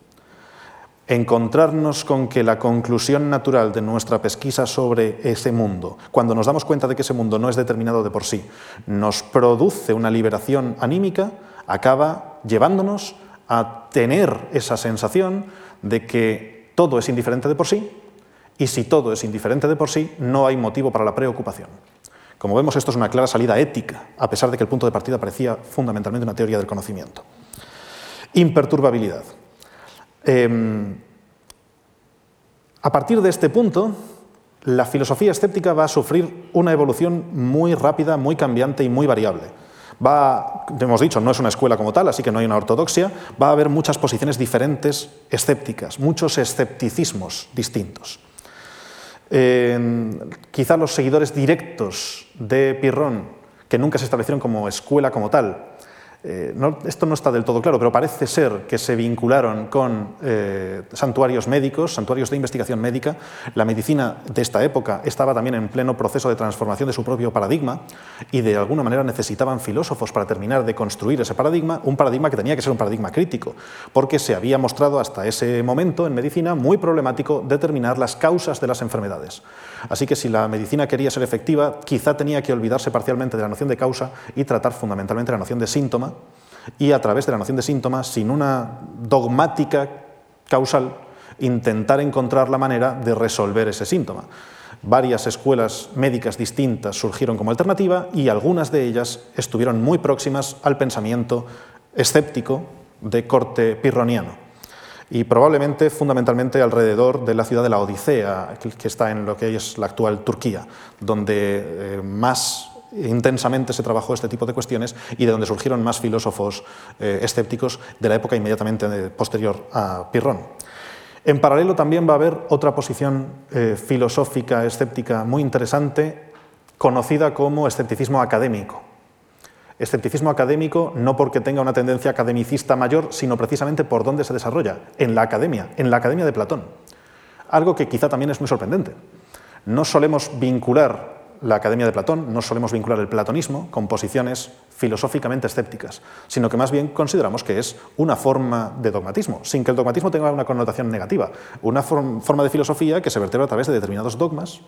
encontrarnos con que la conclusión natural de nuestra pesquisa sobre ese mundo, cuando nos damos cuenta de que ese mundo no es determinado de por sí, nos produce una liberación anímica, acaba llevándonos a tener esa sensación de que todo es indiferente de por sí, y si todo es indiferente de por sí, no hay motivo para la preocupación. Como vemos, esto es una clara salida ética, a pesar de que el punto de partida parecía fundamentalmente una teoría del conocimiento. Imperturbabilidad. Em, a partir de este punto, la filosofía escéptica va a sufrir una evolución muy rápida, muy cambiante y muy variable. Va, hemos dicho, no es una escuela como tal, así que no hay una ortodoxia, va a haber muchas posiciones diferentes escépticas, muchos escepticismos distintos. quizá los seguidores directos de Pirrón, que nunca se establecieron como escuela como tal, eh, esto no está del todo claro, pero parece ser que se vincularon con eh, santuarios médicos, santuarios de investigación médica. La medicina de esta época estaba también en pleno proceso de transformación de su propio paradigma y de alguna manera necesitaban filósofos para terminar de construir ese paradigma, un paradigma que tenía que ser un paradigma crítico, porque se había mostrado hasta ese momento en medicina muy problemático determinar las causas de las enfermedades. Así que si la medicina quería ser efectiva, quizá tenía que olvidarse parcialmente de la noción de causa y tratar fundamentalmente la noción de síntoma y a través de la noción de síntomas, sin una dogmática causal, intentar encontrar la manera de resolver ese síntoma. Varias escuelas médicas distintas surgieron como alternativa y algunas de ellas estuvieron muy próximas al pensamiento escéptico de corte pirroniano. Y probablemente, fundamentalmente, alrededor de la ciudad de la Odisea, que está en lo que es la actual Turquía, donde eh, más intensamente se trabajó este tipo de cuestiones y de donde surgieron más filósofos eh, escépticos de la época inmediatamente posterior a Pirrón. En paralelo también va a haber otra posición eh, filosófica escéptica muy interesante, conocida como escepticismo académico. Escepticismo académico no porque tenga una tendencia academicista mayor, sino precisamente por dónde se desarrolla, en la academia, en la academia de Platón. Algo que quizá también es muy sorprendente. No solemos vincular la Academia de Platón no solemos vincular el platonismo con posiciones filosóficamente escépticas, sino que más bien consideramos que es una forma de dogmatismo, sin que el dogmatismo tenga una connotación negativa, una forma de filosofía que se vertebra a través de determinados dogmas,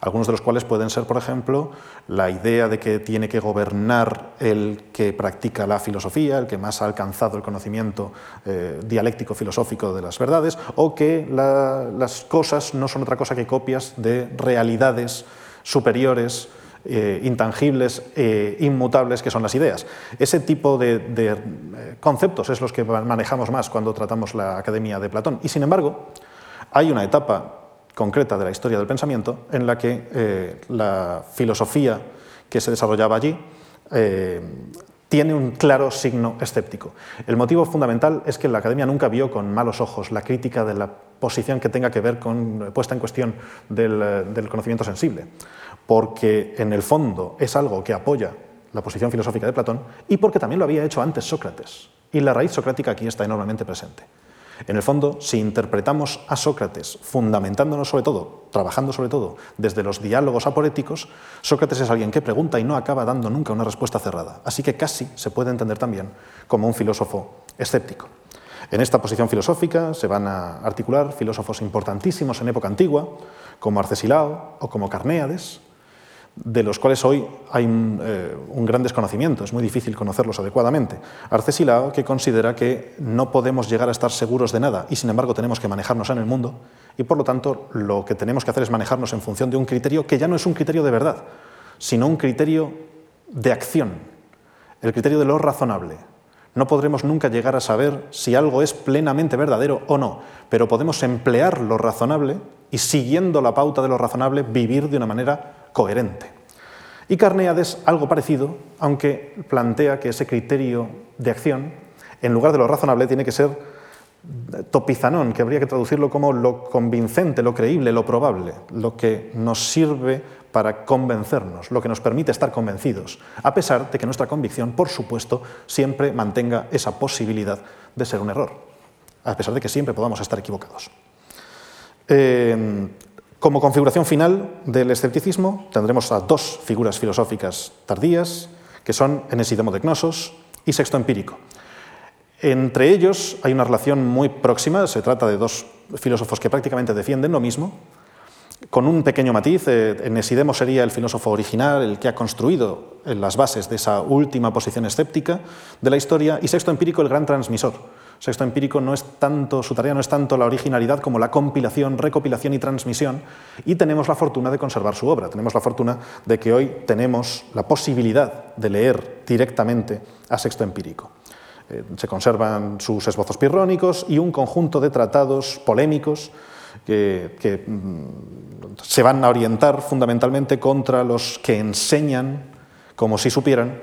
algunos de los cuales pueden ser, por ejemplo, la idea de que tiene que gobernar el que practica la filosofía, el que más ha alcanzado el conocimiento eh, dialéctico filosófico de las verdades, o que las cosas no son otra cosa que copias de realidades superiores, eh, intangibles, e inmutables que son las ideas. Ese tipo de, eh, conceptos es los que manejamos más cuando tratamos la Academia de Platón. Y sin embargo, hay una etapa concreta de la historia del pensamiento en la que la filosofía que se desarrollaba allí tiene un claro signo escéptico. El motivo fundamental es que la Academia nunca vio con malos ojos la crítica de la posición que tenga que ver con puesta en cuestión del conocimiento sensible porque en el fondo es algo que apoya la posición filosófica de Platón y porque también lo había hecho antes Sócrates. Y la raíz socrática aquí está enormemente presente. En el fondo, si interpretamos a Sócrates fundamentándonos sobre todo, trabajando sobre todo desde los diálogos aporéticos, Sócrates es alguien que pregunta y no acaba dando nunca una respuesta cerrada. Así que casi se puede entender también como un filósofo escéptico. En esta posición filosófica se van a articular filósofos importantísimos en época antigua, como Arcesilao o como Carnéades, de los cuales hoy hay eh, un, gran desconocimiento, es muy difícil conocerlos adecuadamente. Arcesilao, que considera que no podemos llegar a estar seguros de nada y sin embargo tenemos que manejarnos en el mundo y por lo tanto lo que tenemos que hacer es manejarnos en función de un criterio que ya no es un criterio de verdad, sino un criterio de acción, el criterio de lo razonable. No podremos nunca llegar a saber si algo es plenamente verdadero o no, pero podemos emplear lo razonable y siguiendo la pauta de lo razonable vivir de una manera coherente. Y Carneades algo parecido, aunque plantea que ese criterio de acción, en lugar de lo razonable, tiene que ser topizanón, que habría que traducirlo como lo convincente, lo creíble, lo probable, lo que nos sirve para convencernos, lo que nos permite estar convencidos, a pesar de que nuestra convicción, por supuesto, siempre mantenga esa posibilidad de ser un error, a pesar de que siempre podamos estar equivocados. Eh, como configuración final del escepticismo tendremos a dos figuras filosóficas tardías, que son Enesidemo de Gnosos y Sexto Empírico. Entre ellos hay una relación muy próxima, se trata de dos filósofos que prácticamente defienden lo mismo, con un pequeño matiz. Enesidemo eh, sería el filósofo original, el que ha construido las bases de esa última posición escéptica de la historia, y Sexto Empírico el gran transmisor Sexto empírico no es tanto, su tarea no es tanto la originalidad como la compilación, recopilación y transmisión, y tenemos la fortuna de conservar su obra. Tenemos la fortuna de que hoy tenemos la posibilidad de leer directamente a Sexto empírico. Eh, se conservan sus esbozos pirrónicos y un conjunto de tratados polémicos que mm, se van a orientar fundamentalmente contra los que enseñan, como si supieran,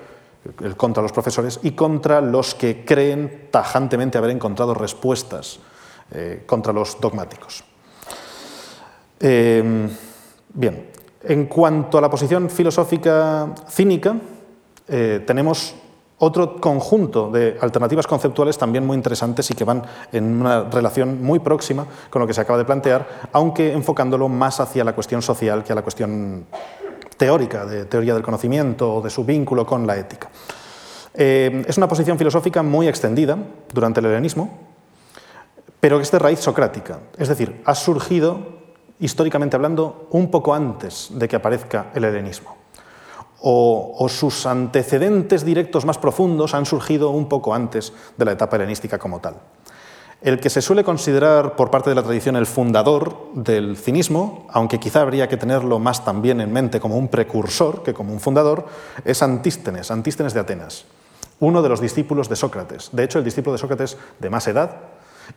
contra los profesores y contra los que creen tajantemente haber encontrado respuestas eh, contra los dogmáticos. Eh, bien, en cuanto a la posición filosófica cínica, eh, tenemos otro conjunto de alternativas conceptuales también muy interesantes y que van en una relación muy próxima con lo que se acaba de plantear, aunque enfocándolo más hacia la cuestión social que a la cuestión teórica, de teoría del conocimiento o de su vínculo con la ética. Eh, es una posición filosófica muy extendida durante el helenismo, pero que es de raíz socrática, es decir, ha surgido históricamente hablando un poco antes de que aparezca el helenismo. O, sus antecedentes directos más profundos han surgido un poco antes de la etapa helenística como tal. El que se suele considerar por parte de la tradición el fundador del cinismo, aunque quizá habría que tenerlo más también en mente como un precursor que como un fundador, es Antístenes, Antístenes de Atenas, uno de los discípulos de Sócrates. De hecho, el discípulo de Sócrates de más edad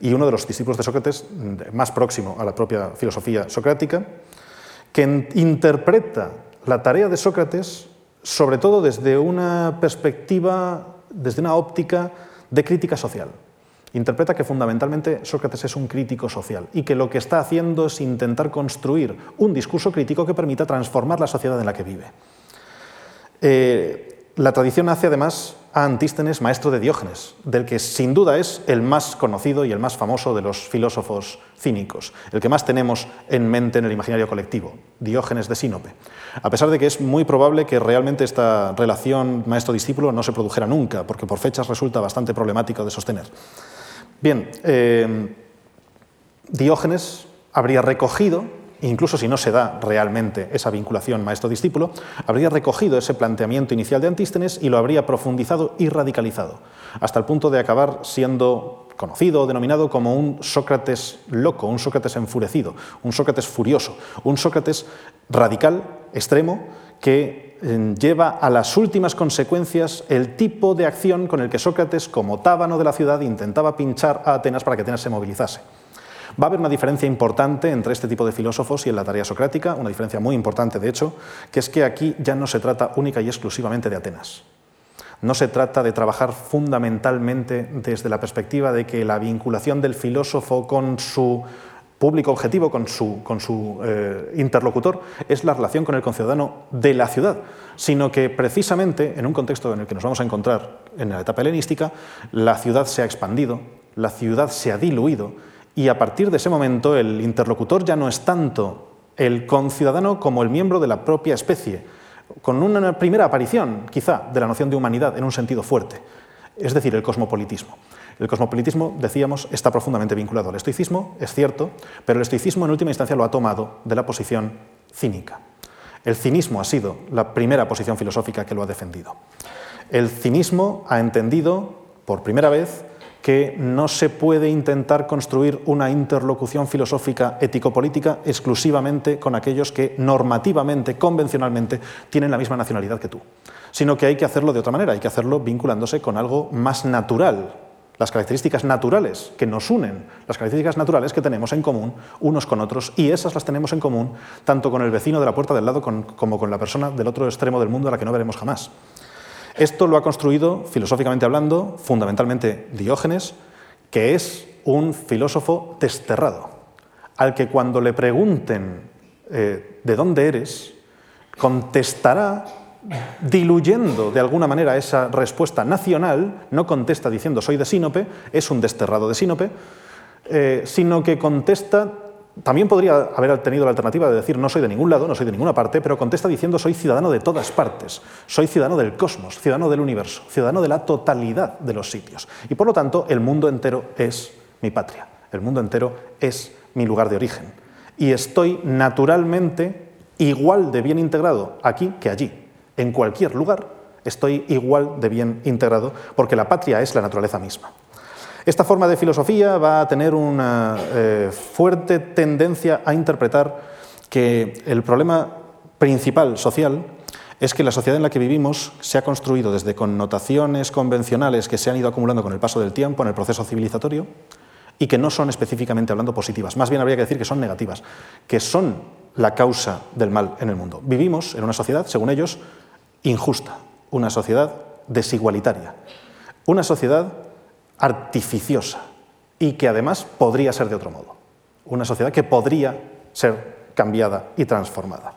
y uno de los discípulos de Sócrates más próximo a la propia filosofía socrática, que interpreta la tarea de Sócrates sobre todo desde una perspectiva, desde una óptica de crítica social. Interpreta que fundamentalmente Sócrates es un crítico social y que lo que está haciendo es intentar construir un discurso crítico que permita transformar la sociedad en la que vive. Eh, la tradición hace además a Antístenes maestro de Diógenes, del que sin duda es el más conocido y el más famoso de los filósofos cínicos, el que más tenemos en mente en el imaginario colectivo, Diógenes de Sinope. A pesar de que es muy probable que realmente esta relación maestro-discípulo no se produjera nunca, porque por fechas resulta bastante problemático de sostener. Bien, eh, Diógenes habría recogido incluso si no se da realmente esa vinculación maestro-discípulo, habría recogido ese planteamiento inicial de Antístenes y lo habría profundizado y radicalizado, hasta el punto de acabar siendo conocido o denominado como un Sócrates loco, un Sócrates enfurecido, un Sócrates furioso, un Sócrates radical, extremo, que lleva a las últimas consecuencias el tipo de acción con el que Sócrates, como tábano de la ciudad, intentaba pinchar a Atenas para que Atenas se movilizase. Va a haber una diferencia importante entre este tipo de filósofos y en la tarea socrática, una diferencia muy importante de hecho, que es que aquí ya no se trata única y exclusivamente de Atenas. No se trata de trabajar fundamentalmente desde la perspectiva de que la vinculación del filósofo con su público objetivo, con su, eh, interlocutor, es la relación con el conciudadano de la ciudad, sino que precisamente en un contexto en el que nos vamos a encontrar en la etapa helenística, la ciudad se ha expandido, la ciudad se ha diluido y a partir de ese momento el interlocutor ya no es tanto el conciudadano como el miembro de la propia especie, con una primera aparición, quizá, de la noción de humanidad en un sentido fuerte, es decir, el cosmopolitismo. El cosmopolitismo, decíamos, está profundamente vinculado al estoicismo, es cierto, pero el estoicismo en última instancia lo ha tomado de la posición cínica. El cinismo ha sido la primera posición filosófica que lo ha defendido. El cinismo ha entendido, por primera vez, que no se puede intentar construir una interlocución filosófica ético-política exclusivamente con aquellos que normativamente, convencionalmente, tienen la misma nacionalidad que tú, sino que hay que hacerlo de otra manera, hay que hacerlo vinculándose con algo más natural, las características naturales que nos unen, las características naturales que tenemos en común unos con otros, y esas las tenemos en común tanto con el vecino de la puerta del lado como con la persona del otro extremo del mundo a la que no veremos jamás. Esto lo ha construido, filosóficamente hablando, fundamentalmente Diógenes, que es un filósofo desterrado, al que cuando le pregunten eh, de dónde eres, contestará diluyendo de alguna manera esa respuesta nacional, no contesta diciendo soy de Sínope, es un desterrado de Sínope, eh, sino que contesta también podría haber tenido la alternativa de decir no soy de ningún lado, no soy de ninguna parte, pero contesta diciendo soy ciudadano de todas partes, soy ciudadano del cosmos, ciudadano del universo, ciudadano de la totalidad de los sitios. Y por lo tanto el mundo entero es mi patria, el mundo entero es mi lugar de origen. Y estoy naturalmente igual de bien integrado aquí que allí. En cualquier lugar estoy igual de bien integrado porque la patria es la naturaleza misma. Esta forma de filosofía va a tener una eh, fuerte tendencia a interpretar que el problema principal social es que la sociedad en la que vivimos se ha construido desde connotaciones convencionales que se han ido acumulando con el paso del tiempo en el proceso civilizatorio y que no son específicamente hablando positivas. Más bien habría que decir que son negativas, que son la causa del mal en el mundo. Vivimos en una sociedad, según ellos, injusta, una sociedad desigualitaria, una sociedad artificiosa y que además podría ser de otro modo, una sociedad que podría ser cambiada y transformada.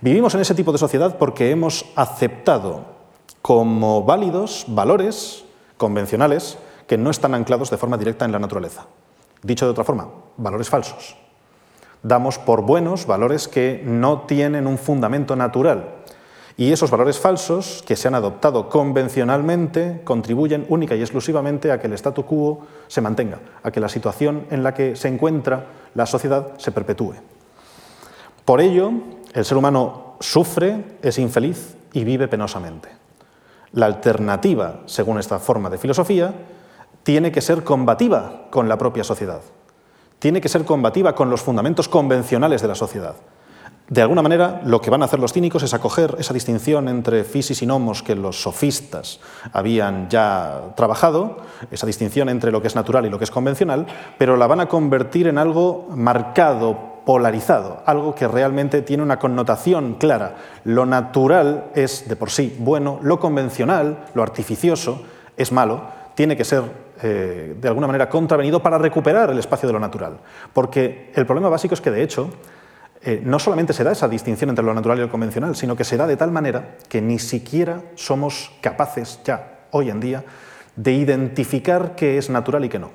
Vivimos en ese tipo de sociedad porque hemos aceptado como válidos valores convencionales que no están anclados de forma directa en la naturaleza. Dicho de otra forma, valores falsos. Damos por buenos valores que no tienen un fundamento natural. Y esos valores falsos que se han adoptado convencionalmente contribuyen única y exclusivamente a que el statu quo se mantenga, a que la situación en la que se encuentra la sociedad se perpetúe. Por ello, el ser humano sufre, es infeliz y vive penosamente. La alternativa, según esta forma de filosofía, tiene que ser combativa con la propia sociedad, tiene que ser combativa con los fundamentos convencionales de la sociedad. De alguna manera, lo que van a hacer los cínicos es acoger esa distinción entre fisis y nomos que los sofistas habían ya trabajado, esa distinción entre lo que es natural y lo que es convencional, pero la van a convertir en algo marcado, polarizado, algo que realmente tiene una connotación clara. Lo natural es de por sí bueno, lo convencional, lo artificioso, es malo, tiene que ser eh, de alguna manera contravenido para recuperar el espacio de lo natural. Porque el problema básico es que, de hecho, eh, no solamente se da esa distinción entre lo natural y lo convencional, sino que se da de tal manera que ni siquiera somos capaces ya, hoy en día, de identificar qué es natural y qué no.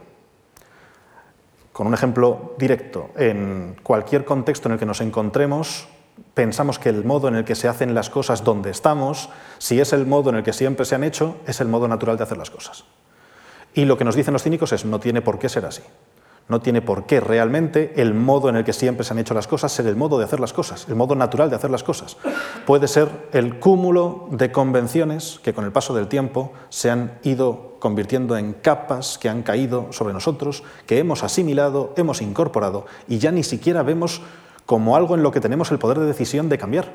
Con un ejemplo directo, en cualquier contexto en el que nos encontremos, pensamos que el modo en el que se hacen las cosas donde estamos, si es el modo en el que siempre se han hecho, es el modo natural de hacer las cosas. Y lo que nos dicen los cínicos es no tiene por qué ser así. No tiene por qué realmente el modo en el que siempre se han hecho las cosas ser el modo de hacer las cosas, el modo natural de hacer las cosas. Puede ser el cúmulo de convenciones que con el paso del tiempo se han ido convirtiendo en capas que han caído sobre nosotros, que hemos asimilado, hemos incorporado y ya ni siquiera vemos como algo en lo que tenemos el poder de decisión de cambiar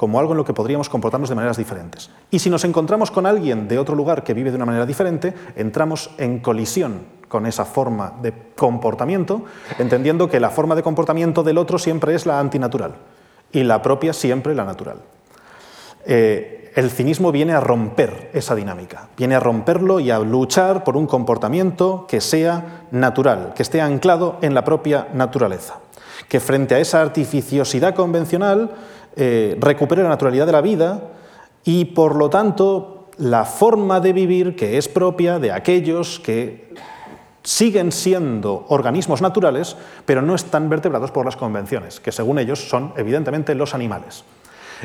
como algo en lo que podríamos comportarnos de maneras diferentes. Y si nos encontramos con alguien de otro lugar que vive de una manera diferente, entramos en colisión con esa forma de comportamiento, entendiendo que la forma de comportamiento del otro siempre es la antinatural y la propia siempre la natural. Eh, el cinismo viene a romper esa dinámica, viene a romperlo y a luchar por un comportamiento que sea natural, que esté anclado en la propia naturaleza, que frente a esa artificiosidad convencional eh, recupere la naturalidad de la vida y, por lo tanto, la forma de vivir que es propia de aquellos que siguen siendo organismos naturales, pero no están vertebrados por las convenciones, que según ellos son evidentemente los animales.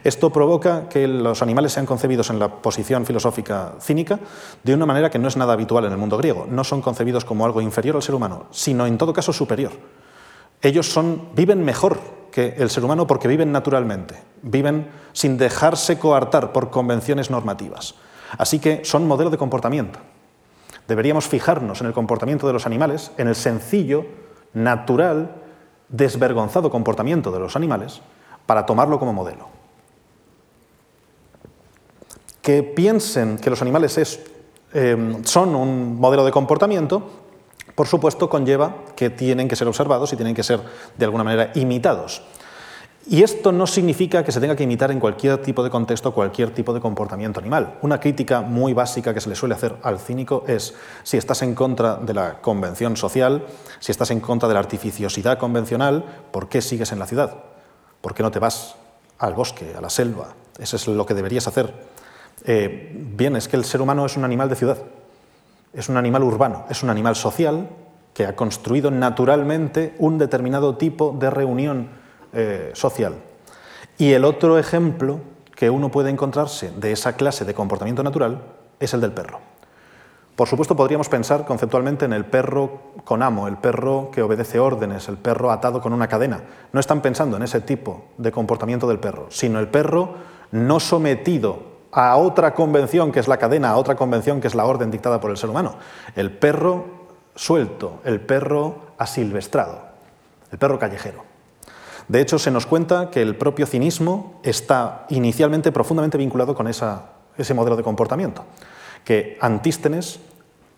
Esto provoca que los animales sean concebidos en la posición filosófica cínica de una manera que no es nada habitual en el mundo griego. No son concebidos como algo inferior al ser humano, sino en todo caso superior. Ellos son, viven mejor que el ser humano porque viven naturalmente, viven sin dejarse coartar por convenciones normativas. Así que son modelo de comportamiento. Deberíamos fijarnos en el comportamiento de los animales, en el sencillo, natural, desvergonzado comportamiento de los animales, para tomarlo como modelo. Que piensen que los animales eh, son un modelo de comportamiento por supuesto, conlleva que tienen que ser observados y tienen que ser de alguna manera imitados. Y esto no significa que se tenga que imitar en cualquier tipo de contexto cualquier tipo de comportamiento animal. Una crítica muy básica que se le suele hacer al cínico es si estás en contra de la convención social, si estás en contra de la artificiosidad convencional, ¿por qué sigues en la ciudad? ¿Por qué no te vas al bosque, a la selva? Eso es lo que deberías hacer. Eh, bien, es que el ser humano es un animal de ciudad es un animal urbano, es un animal social que ha construido naturalmente un determinado tipo de reunión eh, social. Y el otro ejemplo que uno puede encontrarse de esa clase de comportamiento natural es el del perro. Por supuesto, podríamos pensar conceptualmente en el perro con amo, el perro que obedece órdenes, el perro atado con una cadena. No están pensando en ese tipo de comportamiento del perro, sino el perro no sometido a otra convención que es la cadena, a otra convención que es la orden dictada por el ser humano. El perro suelto, el perro asilvestrado, el perro callejero. De hecho, se nos cuenta que el propio cinismo está inicialmente profundamente vinculado con ese modelo de comportamiento, que Antístenes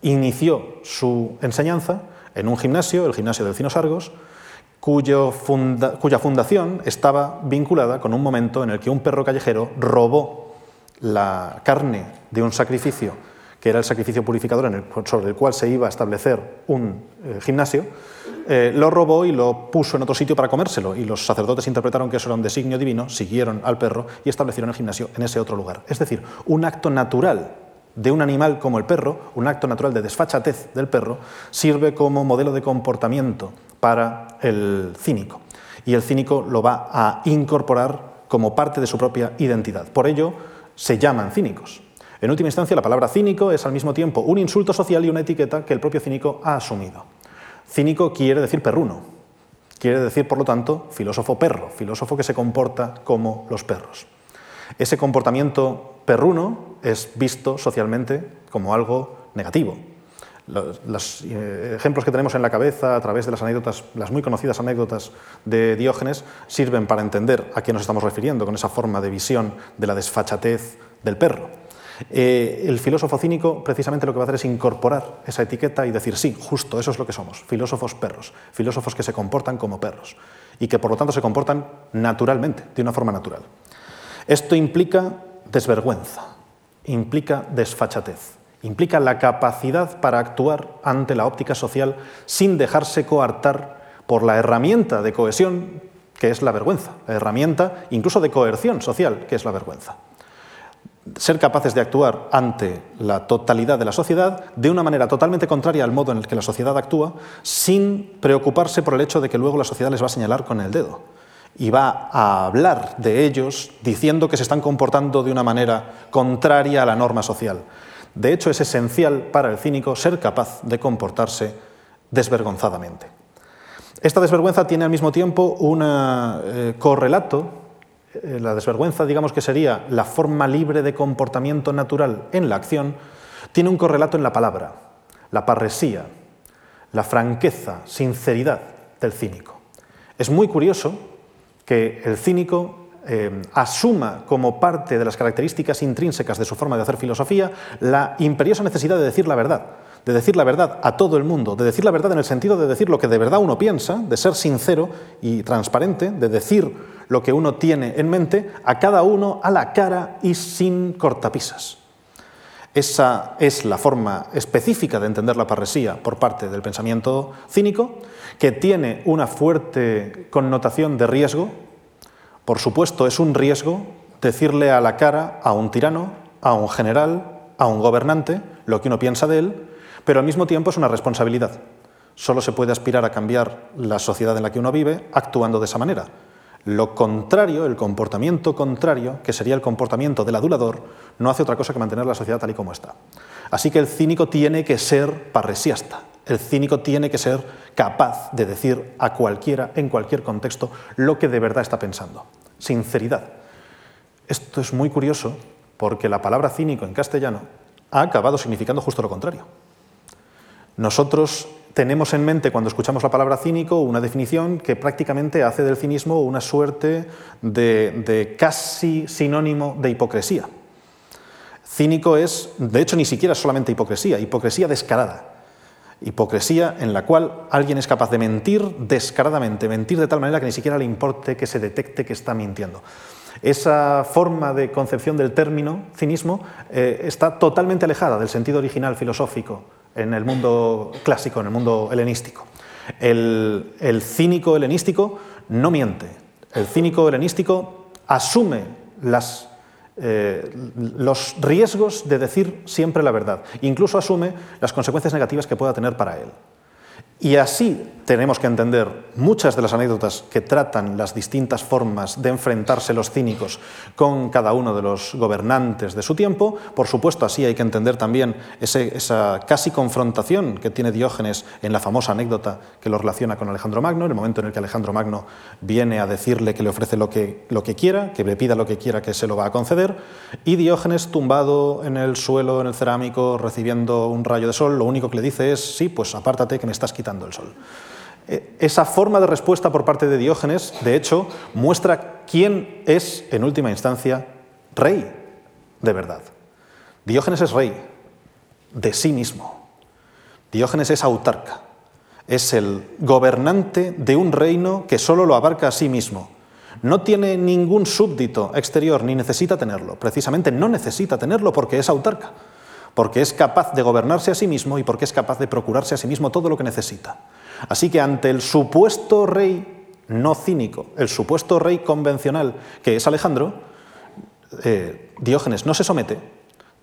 inició su enseñanza en un gimnasio, el gimnasio del Cinosargos, cuya fundación estaba vinculada con un momento en el que un perro callejero robó la carne de un sacrificio, que era el sacrificio purificador sobre el cual se iba a establecer un eh, gimnasio, eh, lo robó y lo puso en otro sitio para comérselo. Y los sacerdotes interpretaron que eso era un designio divino, siguieron al perro y establecieron el gimnasio en ese otro lugar. Es decir, un acto natural de un animal como el perro, un acto natural de desfachatez del perro, sirve como modelo de comportamiento para el cínico. Y el cínico lo va a incorporar como parte de su propia identidad. Por ello, se llaman cínicos. En última instancia, la palabra cínico es al mismo tiempo un insulto social y una etiqueta que el propio cínico ha asumido. Cínico quiere decir perruno, quiere decir, por lo tanto, filósofo perro, filósofo que se comporta como los perros. Ese comportamiento perruno es visto socialmente como algo negativo. Los, eh, ejemplos que tenemos en la cabeza a través de las anécdotas, las muy conocidas anécdotas de Diógenes, sirven para entender a qué nos estamos refiriendo con esa forma de visión de la desfachatez del perro. Eh, el filósofo cínico precisamente lo que va a hacer es incorporar esa etiqueta y decir, sí, justo, eso es lo que somos, filósofos perros, filósofos que se comportan como perros y que por lo tanto se comportan naturalmente, de una forma natural. Esto implica desvergüenza, implica desfachatez, implica la capacidad para actuar ante la óptica social sin dejarse coartar por la herramienta de cohesión que es la vergüenza, la herramienta incluso de coerción social que es la vergüenza. Ser capaces de actuar ante la totalidad de la sociedad de una manera totalmente contraria al modo en el que la sociedad actúa, sin preocuparse por el hecho de que luego la sociedad les va a señalar con el dedo y va a hablar de ellos diciendo que se están comportando de una manera contraria a la norma social. De hecho, es esencial para el cínico ser capaz de comportarse desvergonzadamente. Esta desvergüenza tiene al mismo tiempo un eh, correlato, eh, la desvergüenza digamos que sería la forma libre de comportamiento natural en la acción, tiene un correlato en la palabra, la parresía, la franqueza, sinceridad del cínico. Es muy curioso que el cínico eh, asuma como parte de las características intrínsecas de su forma de hacer filosofía la imperiosa necesidad de decir la verdad, de decir la verdad a todo el mundo, de decir la verdad en el sentido de decir lo que de verdad uno piensa, de ser sincero y transparente, de decir lo que uno tiene en mente a cada uno a la cara y sin cortapisas. Esa es la forma específica de entender la parresía por parte del pensamiento cínico, que tiene una fuerte connotación de riesgo. Por supuesto, es un riesgo decirle a la cara a un tirano, a un general, a un gobernante, lo que uno piensa de él, pero al mismo tiempo es una responsabilidad. Solo se puede aspirar a cambiar la sociedad en la que uno vive actuando de esa manera. Lo contrario, el comportamiento contrario, que sería el comportamiento del adulador, no hace otra cosa que mantener la sociedad tal y como está. Así que el cínico tiene que ser parresiasta, el cínico tiene que ser capaz de decir a cualquiera, en cualquier contexto, lo que de verdad está pensando. Sinceridad. Esto es muy curioso porque la palabra cínico en castellano ha acabado significando justo lo contrario. Nosotros tenemos en mente cuando escuchamos la palabra cínico una definición que prácticamente hace del cinismo una suerte de, casi sinónimo de hipocresía. Cínico es, de hecho, ni siquiera solamente hipocresía, hipocresía descarada. Hipocresía en la cual alguien es capaz de mentir descaradamente, mentir de tal manera que ni siquiera le importe que se detecte que está mintiendo. Esa forma de concepción del término cinismo eh, está totalmente alejada del sentido original filosófico en el mundo clásico, en el mundo helenístico. El, cínico helenístico no miente. El cínico helenístico asume eh, los riesgos de decir siempre la verdad. Incluso asume las consecuencias negativas que pueda tener para él. Y así tenemos que entender muchas de las anécdotas que tratan las distintas formas de enfrentarse los cínicos con cada uno de los gobernantes de su tiempo. Por supuesto, así hay que entender también esa casi confrontación que tiene Diógenes en la famosa anécdota que lo relaciona con Alejandro Magno, en el momento en el que Alejandro Magno viene a decirle que le ofrece lo que, lo que quiera, que le pida lo que quiera, que se lo va a conceder, y Diógenes tumbado en el suelo, en el cerámico, recibiendo un rayo de sol, lo único que le dice es, sí, pues apártate que me estás quitando el sol. Eh, esa forma de respuesta por parte de Diógenes, de hecho, muestra quién es, en última instancia, rey de verdad. Diógenes es rey de sí mismo. Diógenes es autarca. Es el gobernante de un reino que solo lo abarca a sí mismo. No tiene ningún súbdito exterior, ni necesita tenerlo. Precisamente no necesita tenerlo porque es autarca, porque es capaz de gobernarse a sí mismo y porque es capaz de procurarse a sí mismo todo lo que necesita. Así que ante el supuesto rey no cínico, el supuesto rey convencional que es Alejandro, eh, Diógenes no se somete,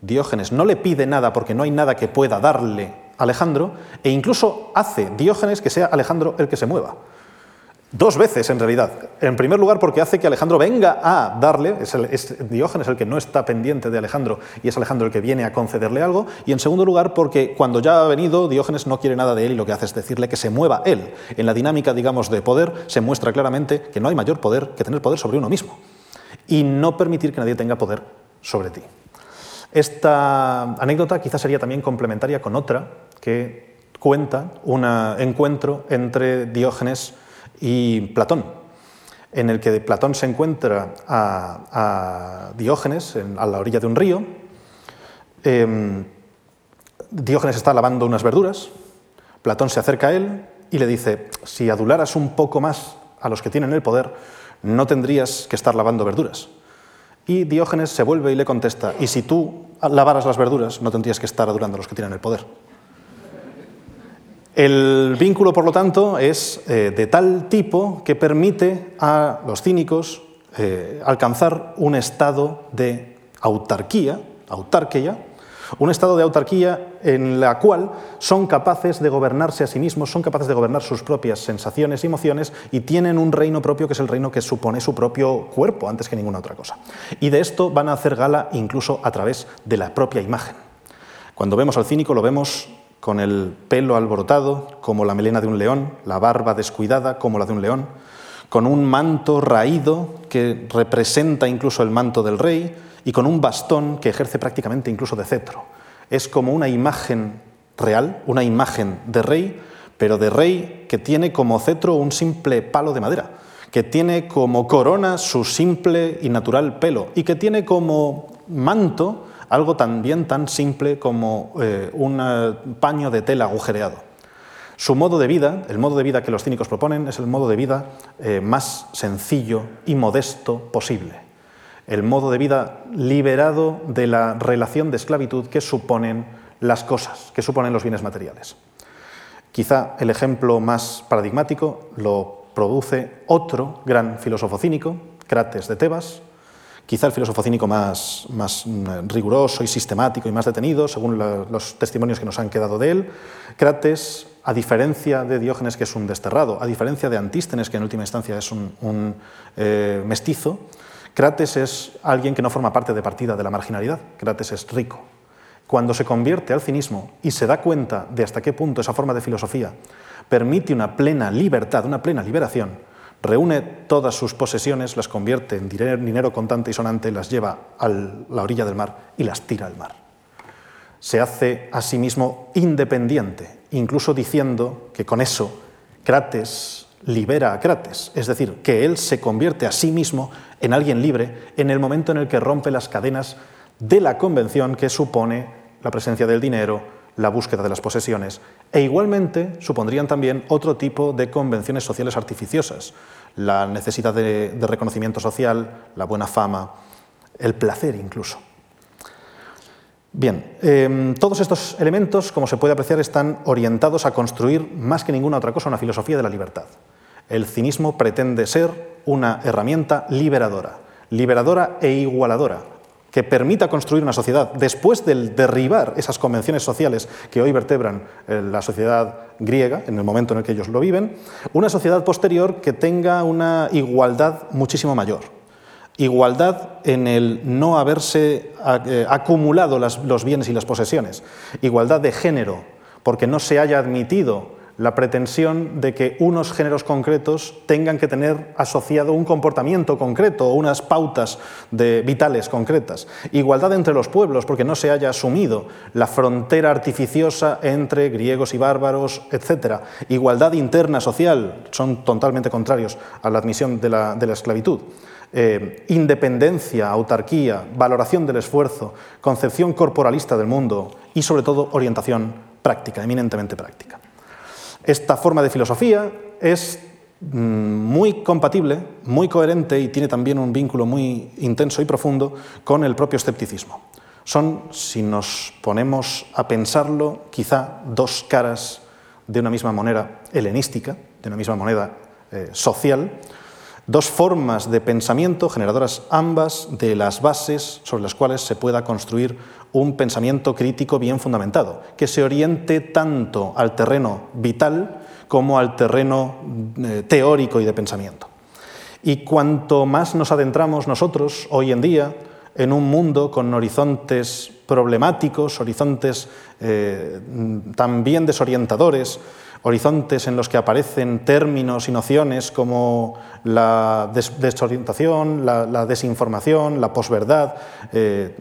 Diógenes no le pide nada porque no hay nada que pueda darle Alejandro, e incluso hace Diógenes que sea Alejandro el que se mueva. Dos veces, en realidad. En primer lugar, porque hace que Alejandro venga a darle, es, Diógenes el que no está pendiente de Alejandro y es Alejandro el que viene a concederle algo. Y en segundo lugar, porque cuando ya ha venido, Diógenes no quiere nada de él y lo que hace es decirle que se mueva él. En la dinámica, digamos, de poder se muestra claramente que no hay mayor poder que tener poder sobre uno mismo y no permitir que nadie tenga poder sobre ti. Esta anécdota quizás sería también complementaria con otra que cuenta un encuentro entre Diógenes y Platón, en el que Platón se encuentra a, Diógenes a la orilla de un río. Em, Diógenes está lavando unas verduras, Platón se acerca a él y le dice, si adularas un poco más a los que tienen el poder, no tendrías que estar lavando verduras. Y Diógenes se vuelve y le contesta, y si tú lavaras las verduras, no tendrías que estar adulando a los que tienen el poder. El vínculo, por lo tanto, es eh, de tal tipo que permite a los cínicos eh, alcanzar un estado de autarquía, autarquía, un estado de autarquía en la cual son capaces de gobernarse a sí mismos, son capaces de gobernar sus propias sensaciones y emociones y tienen un reino propio que es el reino que supone su propio cuerpo antes que ninguna otra cosa. Y de esto van a hacer gala incluso a través de la propia imagen. Cuando vemos al cínico lo vemos con el pelo alborotado como la melena de un león, la barba descuidada como la de un león, con un manto raído que representa incluso el manto del rey y con un bastón que ejerce prácticamente incluso de cetro. Es como una imagen real, una imagen de rey, pero de rey que tiene como cetro un simple palo de madera, que tiene como corona su simple y natural pelo y que tiene como manto algo también tan simple como eh, un eh, paño de tela agujereado. Su modo de vida, el modo de vida que los cínicos proponen, es el modo de vida eh, más sencillo y modesto posible. El modo de vida liberado de la relación de esclavitud que suponen las cosas, que suponen los bienes materiales. Quizá el ejemplo más paradigmático lo produce otro gran filósofo cínico, Crates de Tebas, quizá el filósofo cínico más, mm, riguroso y sistemático y más detenido, según los testimonios que nos han quedado de él. Crates, a diferencia de Diógenes, que es un desterrado, a diferencia de Antístenes, que en última instancia es un, eh, mestizo, Crates es alguien que no forma parte de partida de la marginalidad. Crates es rico. Cuando se convierte al cinismo y se da cuenta de hasta qué punto esa forma de filosofía permite una plena libertad, una plena liberación, reúne todas sus posesiones, las convierte en dinero, contante y sonante, las lleva a la orilla del mar y las tira al mar. Se hace a sí mismo independiente, incluso diciendo que con eso Crates libera a Crates, es decir, que él se convierte a sí mismo en alguien libre en el momento en el que rompe las cadenas de la convención que supone la presencia del dinero, la búsqueda de las posesiones, e igualmente supondrían también otro tipo de convenciones sociales artificiosas, la necesidad de, reconocimiento social, la buena fama, el placer incluso. Bien, em, todos estos elementos, como se puede apreciar, están orientados a construir más que ninguna otra cosa una filosofía de la libertad. El cinismo pretende ser una herramienta liberadora, liberadora e igualadora, que permita construir una sociedad después del derribar esas convenciones sociales que hoy vertebran eh, la sociedad griega, en el momento en el que ellos lo viven, una sociedad posterior que tenga una igualdad muchísimo mayor. Igualdad en el no haberse eh, acumulado los bienes y las posesiones. Igualdad de género, porque no se haya admitido la pretensión de que unos géneros concretos tengan que tener asociado un comportamiento concreto o unas pautas de, vitales concretas. Igualdad entre los pueblos, porque no se haya asumido la frontera artificiosa entre griegos y bárbaros, etc. Igualdad interna social, son totalmente contrarios a la admisión de la, esclavitud. Eh, independencia, autarquía, valoración del esfuerzo, concepción corporalista del mundo y sobre todo orientación práctica, eminentemente práctica. Esta forma de filosofía es mm, muy compatible, muy coherente y tiene también un vínculo muy intenso y profundo con el propio escepticismo. Son, si nos ponemos a pensarlo, quizá dos caras de una misma moneda helenística, de una misma moneda eh, social, dos formas de pensamiento generadoras ambas de las bases sobre las cuales se pueda construir un pensamiento crítico bien fundamentado, que se oriente tanto al terreno vital como al terreno eh, teórico y de pensamiento. Y cuanto más nos adentramos nosotros hoy en día en un mundo con horizontes problemáticos, horizontes eh, también desorientadores, horizontes en los que aparecen términos y nociones como la desorientación, la, desinformación, la posverdad, eh,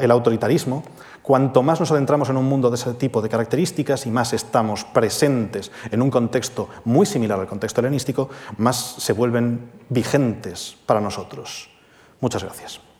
el autoritarismo, cuanto más nos adentramos en un mundo de ese tipo de características y más estamos presentes en un contexto muy similar al contexto helenístico, más se vuelven vigentes para nosotros. Muchas gracias.